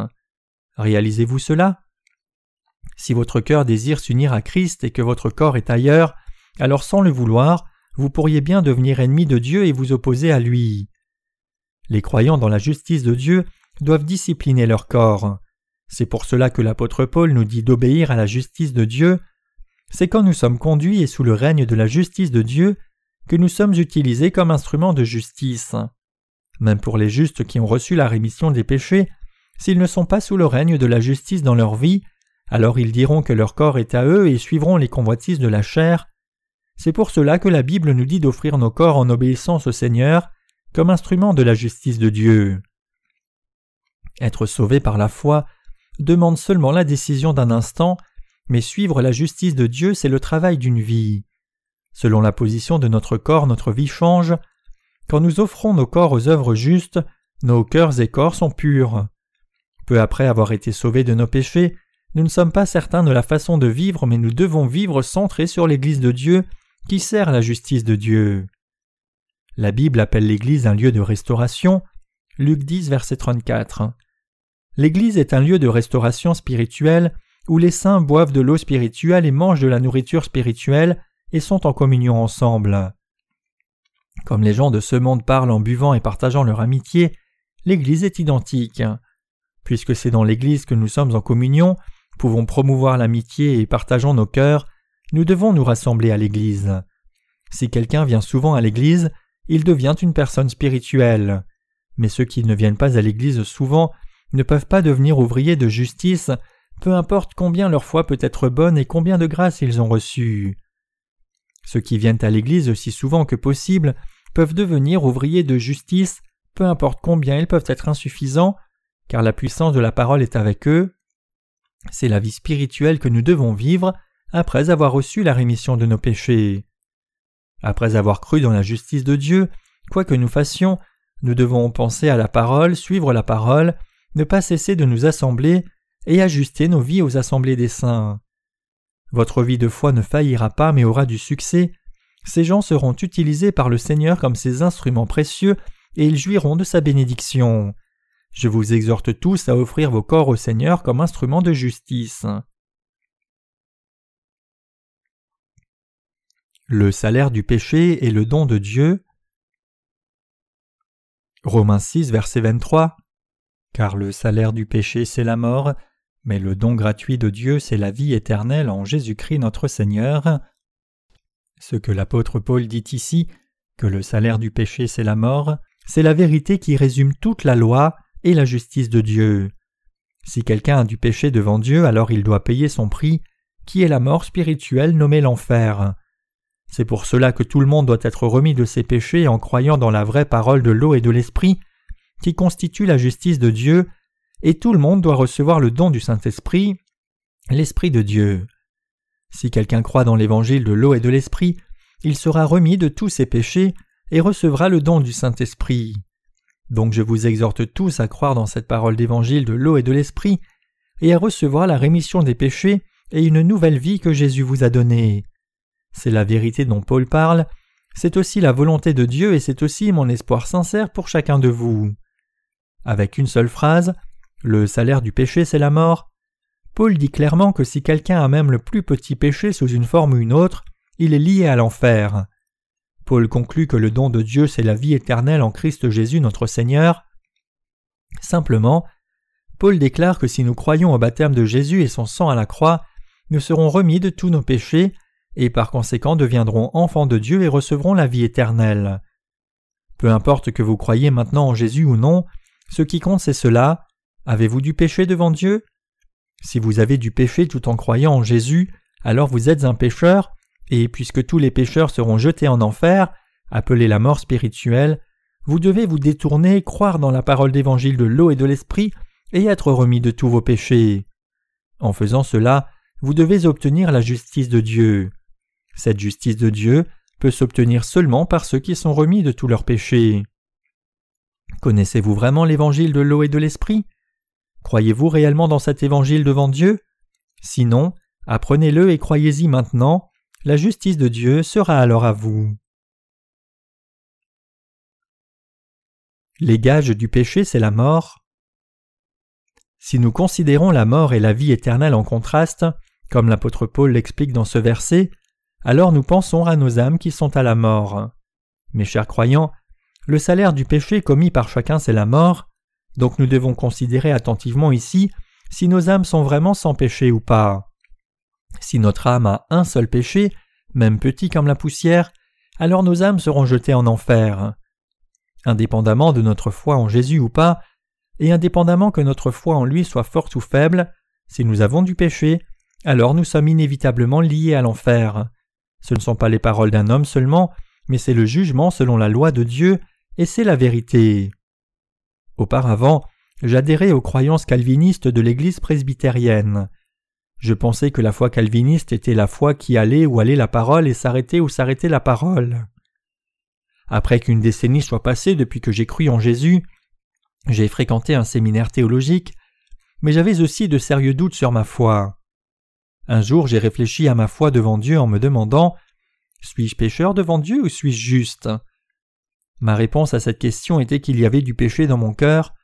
Réalisez-vous cela? Si votre cœur désire s'unir à Christ et que votre corps est ailleurs, alors sans le vouloir, vous pourriez bien devenir ennemi de Dieu et vous opposer à lui. Les croyants dans la justice de Dieu doivent discipliner leur corps. C'est pour cela que l'apôtre Paul nous dit d'obéir à la justice de Dieu. C'est quand nous sommes conduits et sous le règne de la justice de Dieu que nous sommes utilisés comme instruments de justice. Même pour les justes qui ont reçu la rémission des péchés, s'ils ne sont pas sous le règne de la justice dans leur vie, alors ils diront que leur corps est à eux et suivront les convoitises de la chair. C'est pour cela que la Bible nous dit d'offrir nos corps en obéissance au Seigneur comme instrument de la justice de Dieu. Être sauvé par la foi demande seulement la décision d'un instant, mais suivre la justice de Dieu, c'est le travail d'une vie. Selon la position de notre corps, notre vie change. Quand nous offrons nos corps aux œuvres justes, nos cœurs et corps sont purs. Peu après avoir été sauvés de nos péchés, nous ne sommes pas certains de la façon de vivre, mais nous devons vivre centrés sur l'Église de Dieu qui sert la justice de Dieu. La Bible appelle l'Église un lieu de restauration. Luc 10, verset 34. L'Église est un lieu de restauration spirituelle où les saints boivent de l'eau spirituelle et mangent de la nourriture spirituelle et sont en communion ensemble. Comme les gens de ce monde parlent en buvant et partageant leur amitié, l'Église est identique. Puisque c'est dans l'Église que nous sommes en communion, pouvons promouvoir l'amitié et partageons nos cœurs, nous devons nous rassembler à l'Église. Si quelqu'un vient souvent à l'Église, il devient une personne spirituelle. Mais ceux qui ne viennent pas à l'Église souvent ne peuvent pas devenir ouvriers de justice, peu importe combien leur foi peut être bonne et combien de grâce ils ont reçues. Ceux qui viennent à l'Église aussi souvent que possible peuvent devenir ouvriers de justice, peu importe combien ils peuvent être insuffisants, car la puissance de la parole est avec eux. C'est la vie spirituelle que nous devons vivre après avoir reçu la rémission de nos péchés. Après avoir cru dans la justice de Dieu, quoi que nous fassions, nous devons penser à la parole, suivre la parole, ne pas cesser de nous assembler et ajuster nos vies aux assemblées des saints. Votre vie de foi ne faillira pas mais aura du succès. Ces gens seront utilisés par le Seigneur comme ses instruments précieux et ils jouiront de sa bénédiction. Je vous exhorte tous à offrir vos corps au Seigneur comme instruments de justice. Le salaire du péché est le don de Dieu. Romains 6, verset 23. Car le salaire du péché, c'est la mort, mais le don gratuit de Dieu, c'est la vie éternelle en Jésus-Christ notre Seigneur. Ce que l'apôtre Paul dit ici, que le salaire du péché, c'est la mort, c'est la vérité qui résume toute la loi et la justice de Dieu. Si quelqu'un a du péché devant Dieu, alors il doit payer son prix, qui est la mort spirituelle nommée l'enfer. C'est pour cela que tout le monde doit être remis de ses péchés en croyant dans la vraie parole de l'eau et de l'esprit, qui constitue la justice de Dieu, et tout le monde doit recevoir le don du Saint-Esprit, l'Esprit de Dieu. Si quelqu'un croit dans l'évangile de l'eau et de l'Esprit, il sera remis de tous ses péchés et recevra le don du Saint-Esprit. Donc je vous exhorte tous à croire dans cette parole d'évangile de l'eau et de l'Esprit, et à recevoir la rémission des péchés et une nouvelle vie que Jésus vous a donnée. C'est la vérité dont Paul parle, c'est aussi la volonté de Dieu et c'est aussi mon espoir sincère pour chacun de vous. Avec une seule phrase, le salaire du péché c'est la mort, Paul dit clairement que si quelqu'un a même le plus petit péché sous une forme ou une autre, il est lié à l'enfer. Paul conclut que le don de Dieu c'est la vie éternelle en Christ Jésus notre Seigneur. Simplement, Paul déclare que si nous croyons au baptême de Jésus et son sang à la croix, nous serons remis de tous nos péchés et par conséquent deviendront enfants de Dieu et recevront la vie éternelle. Peu importe que vous croyiez maintenant en Jésus ou non, ce qui compte c'est cela. Avez-vous du péché devant Dieu? Si vous avez du péché tout en croyant en Jésus, alors vous êtes un pécheur, et puisque tous les pécheurs seront jetés en enfer, appelé la mort spirituelle, vous devez vous détourner, croire dans la parole d'évangile de l'eau et de l'esprit, et être remis de tous vos péchés. En faisant cela, vous devez obtenir la justice de Dieu. Cette justice de Dieu peut s'obtenir seulement par ceux qui sont remis de tous leurs péchés. Connaissez-vous vraiment l'évangile de l'eau et de l'esprit? Croyez-vous réellement dans cet évangile devant Dieu? Sinon, apprenez-le et croyez-y maintenant, la justice de Dieu sera alors à vous. Les gages du péché, c'est la mort. Si nous considérons la mort et la vie éternelle en contraste, comme l'apôtre Paul l'explique dans ce verset, alors nous pensons à nos âmes qui sont à la mort. Mes chers croyants, le salaire du péché commis par chacun c'est la mort, donc nous devons considérer attentivement ici si nos âmes sont vraiment sans péché ou pas. Si notre âme a un seul péché, même petit comme la poussière, alors nos âmes seront jetées en enfer. Indépendamment de notre foi en Jésus ou pas, et indépendamment que notre foi en lui soit forte ou faible, si nous avons du péché, alors nous sommes inévitablement liés à l'enfer. Ce ne sont pas les paroles d'un homme seulement, mais c'est le jugement selon la loi de Dieu, et c'est la vérité. Auparavant, j'adhérais aux croyances calvinistes de l'Église presbytérienne. Je pensais que la foi calviniste était la foi qui allait où allait la parole et s'arrêtait où s'arrêtait la parole. Après qu'une décennie soit passée depuis que j'ai cru en Jésus, j'ai fréquenté un séminaire théologique, mais j'avais aussi de sérieux doutes sur ma foi. Un jour j'ai réfléchi à ma foi devant Dieu en me demandant Suis-je pécheur devant Dieu ou suis-je juste? Ma réponse à cette question était qu'il y avait du péché dans mon cœur.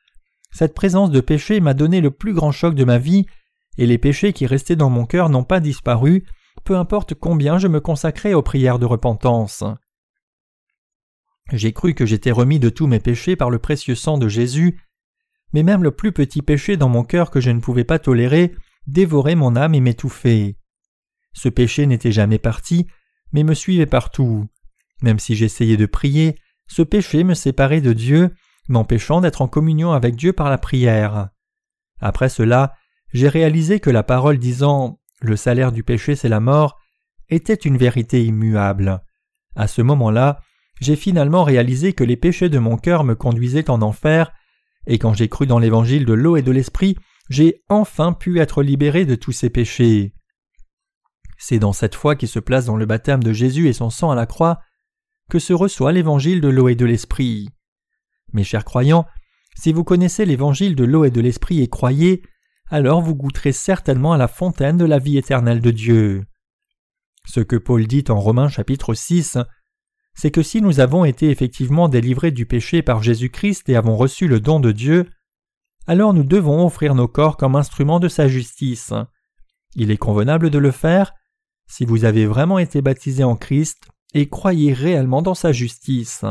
Cette présence de péché m'a donné le plus grand choc de ma vie, et les péchés qui restaient dans mon cœur n'ont pas disparu, peu importe combien je me consacrais aux prières de repentance. J'ai cru que j'étais remis de tous mes péchés par le précieux sang de Jésus, mais même le plus petit péché dans mon cœur que je ne pouvais pas tolérer dévorait mon âme et m'étouffait. Ce péché n'était jamais parti, mais me suivait partout. Même si j'essayais de prier, ce péché me séparait de Dieu, m'empêchant d'être en communion avec Dieu par la prière. Après cela, j'ai réalisé que la parole disant Le salaire du péché c'est la mort était une vérité immuable. À ce moment-là, j'ai finalement réalisé que les péchés de mon cœur me conduisaient en enfer, et quand j'ai cru dans l'évangile de l'eau et de l'esprit, j'ai enfin pu être libéré de tous ces péchés. C'est dans cette foi qui se place dans le baptême de Jésus et son sang à la croix que se reçoit l'évangile de l'eau et de l'esprit. Mes chers croyants, si vous connaissez l'évangile de l'eau et de l'esprit et croyez, alors vous goûterez certainement à la fontaine de la vie éternelle de Dieu. Ce que Paul dit en Romains chapitre 6, c'est que si nous avons été effectivement délivrés du péché par Jésus-Christ et avons reçu le don de Dieu, alors nous devons offrir nos corps comme instruments de sa justice. Il est convenable de le faire si vous avez vraiment été baptisé en Christ et croyez réellement dans sa justice.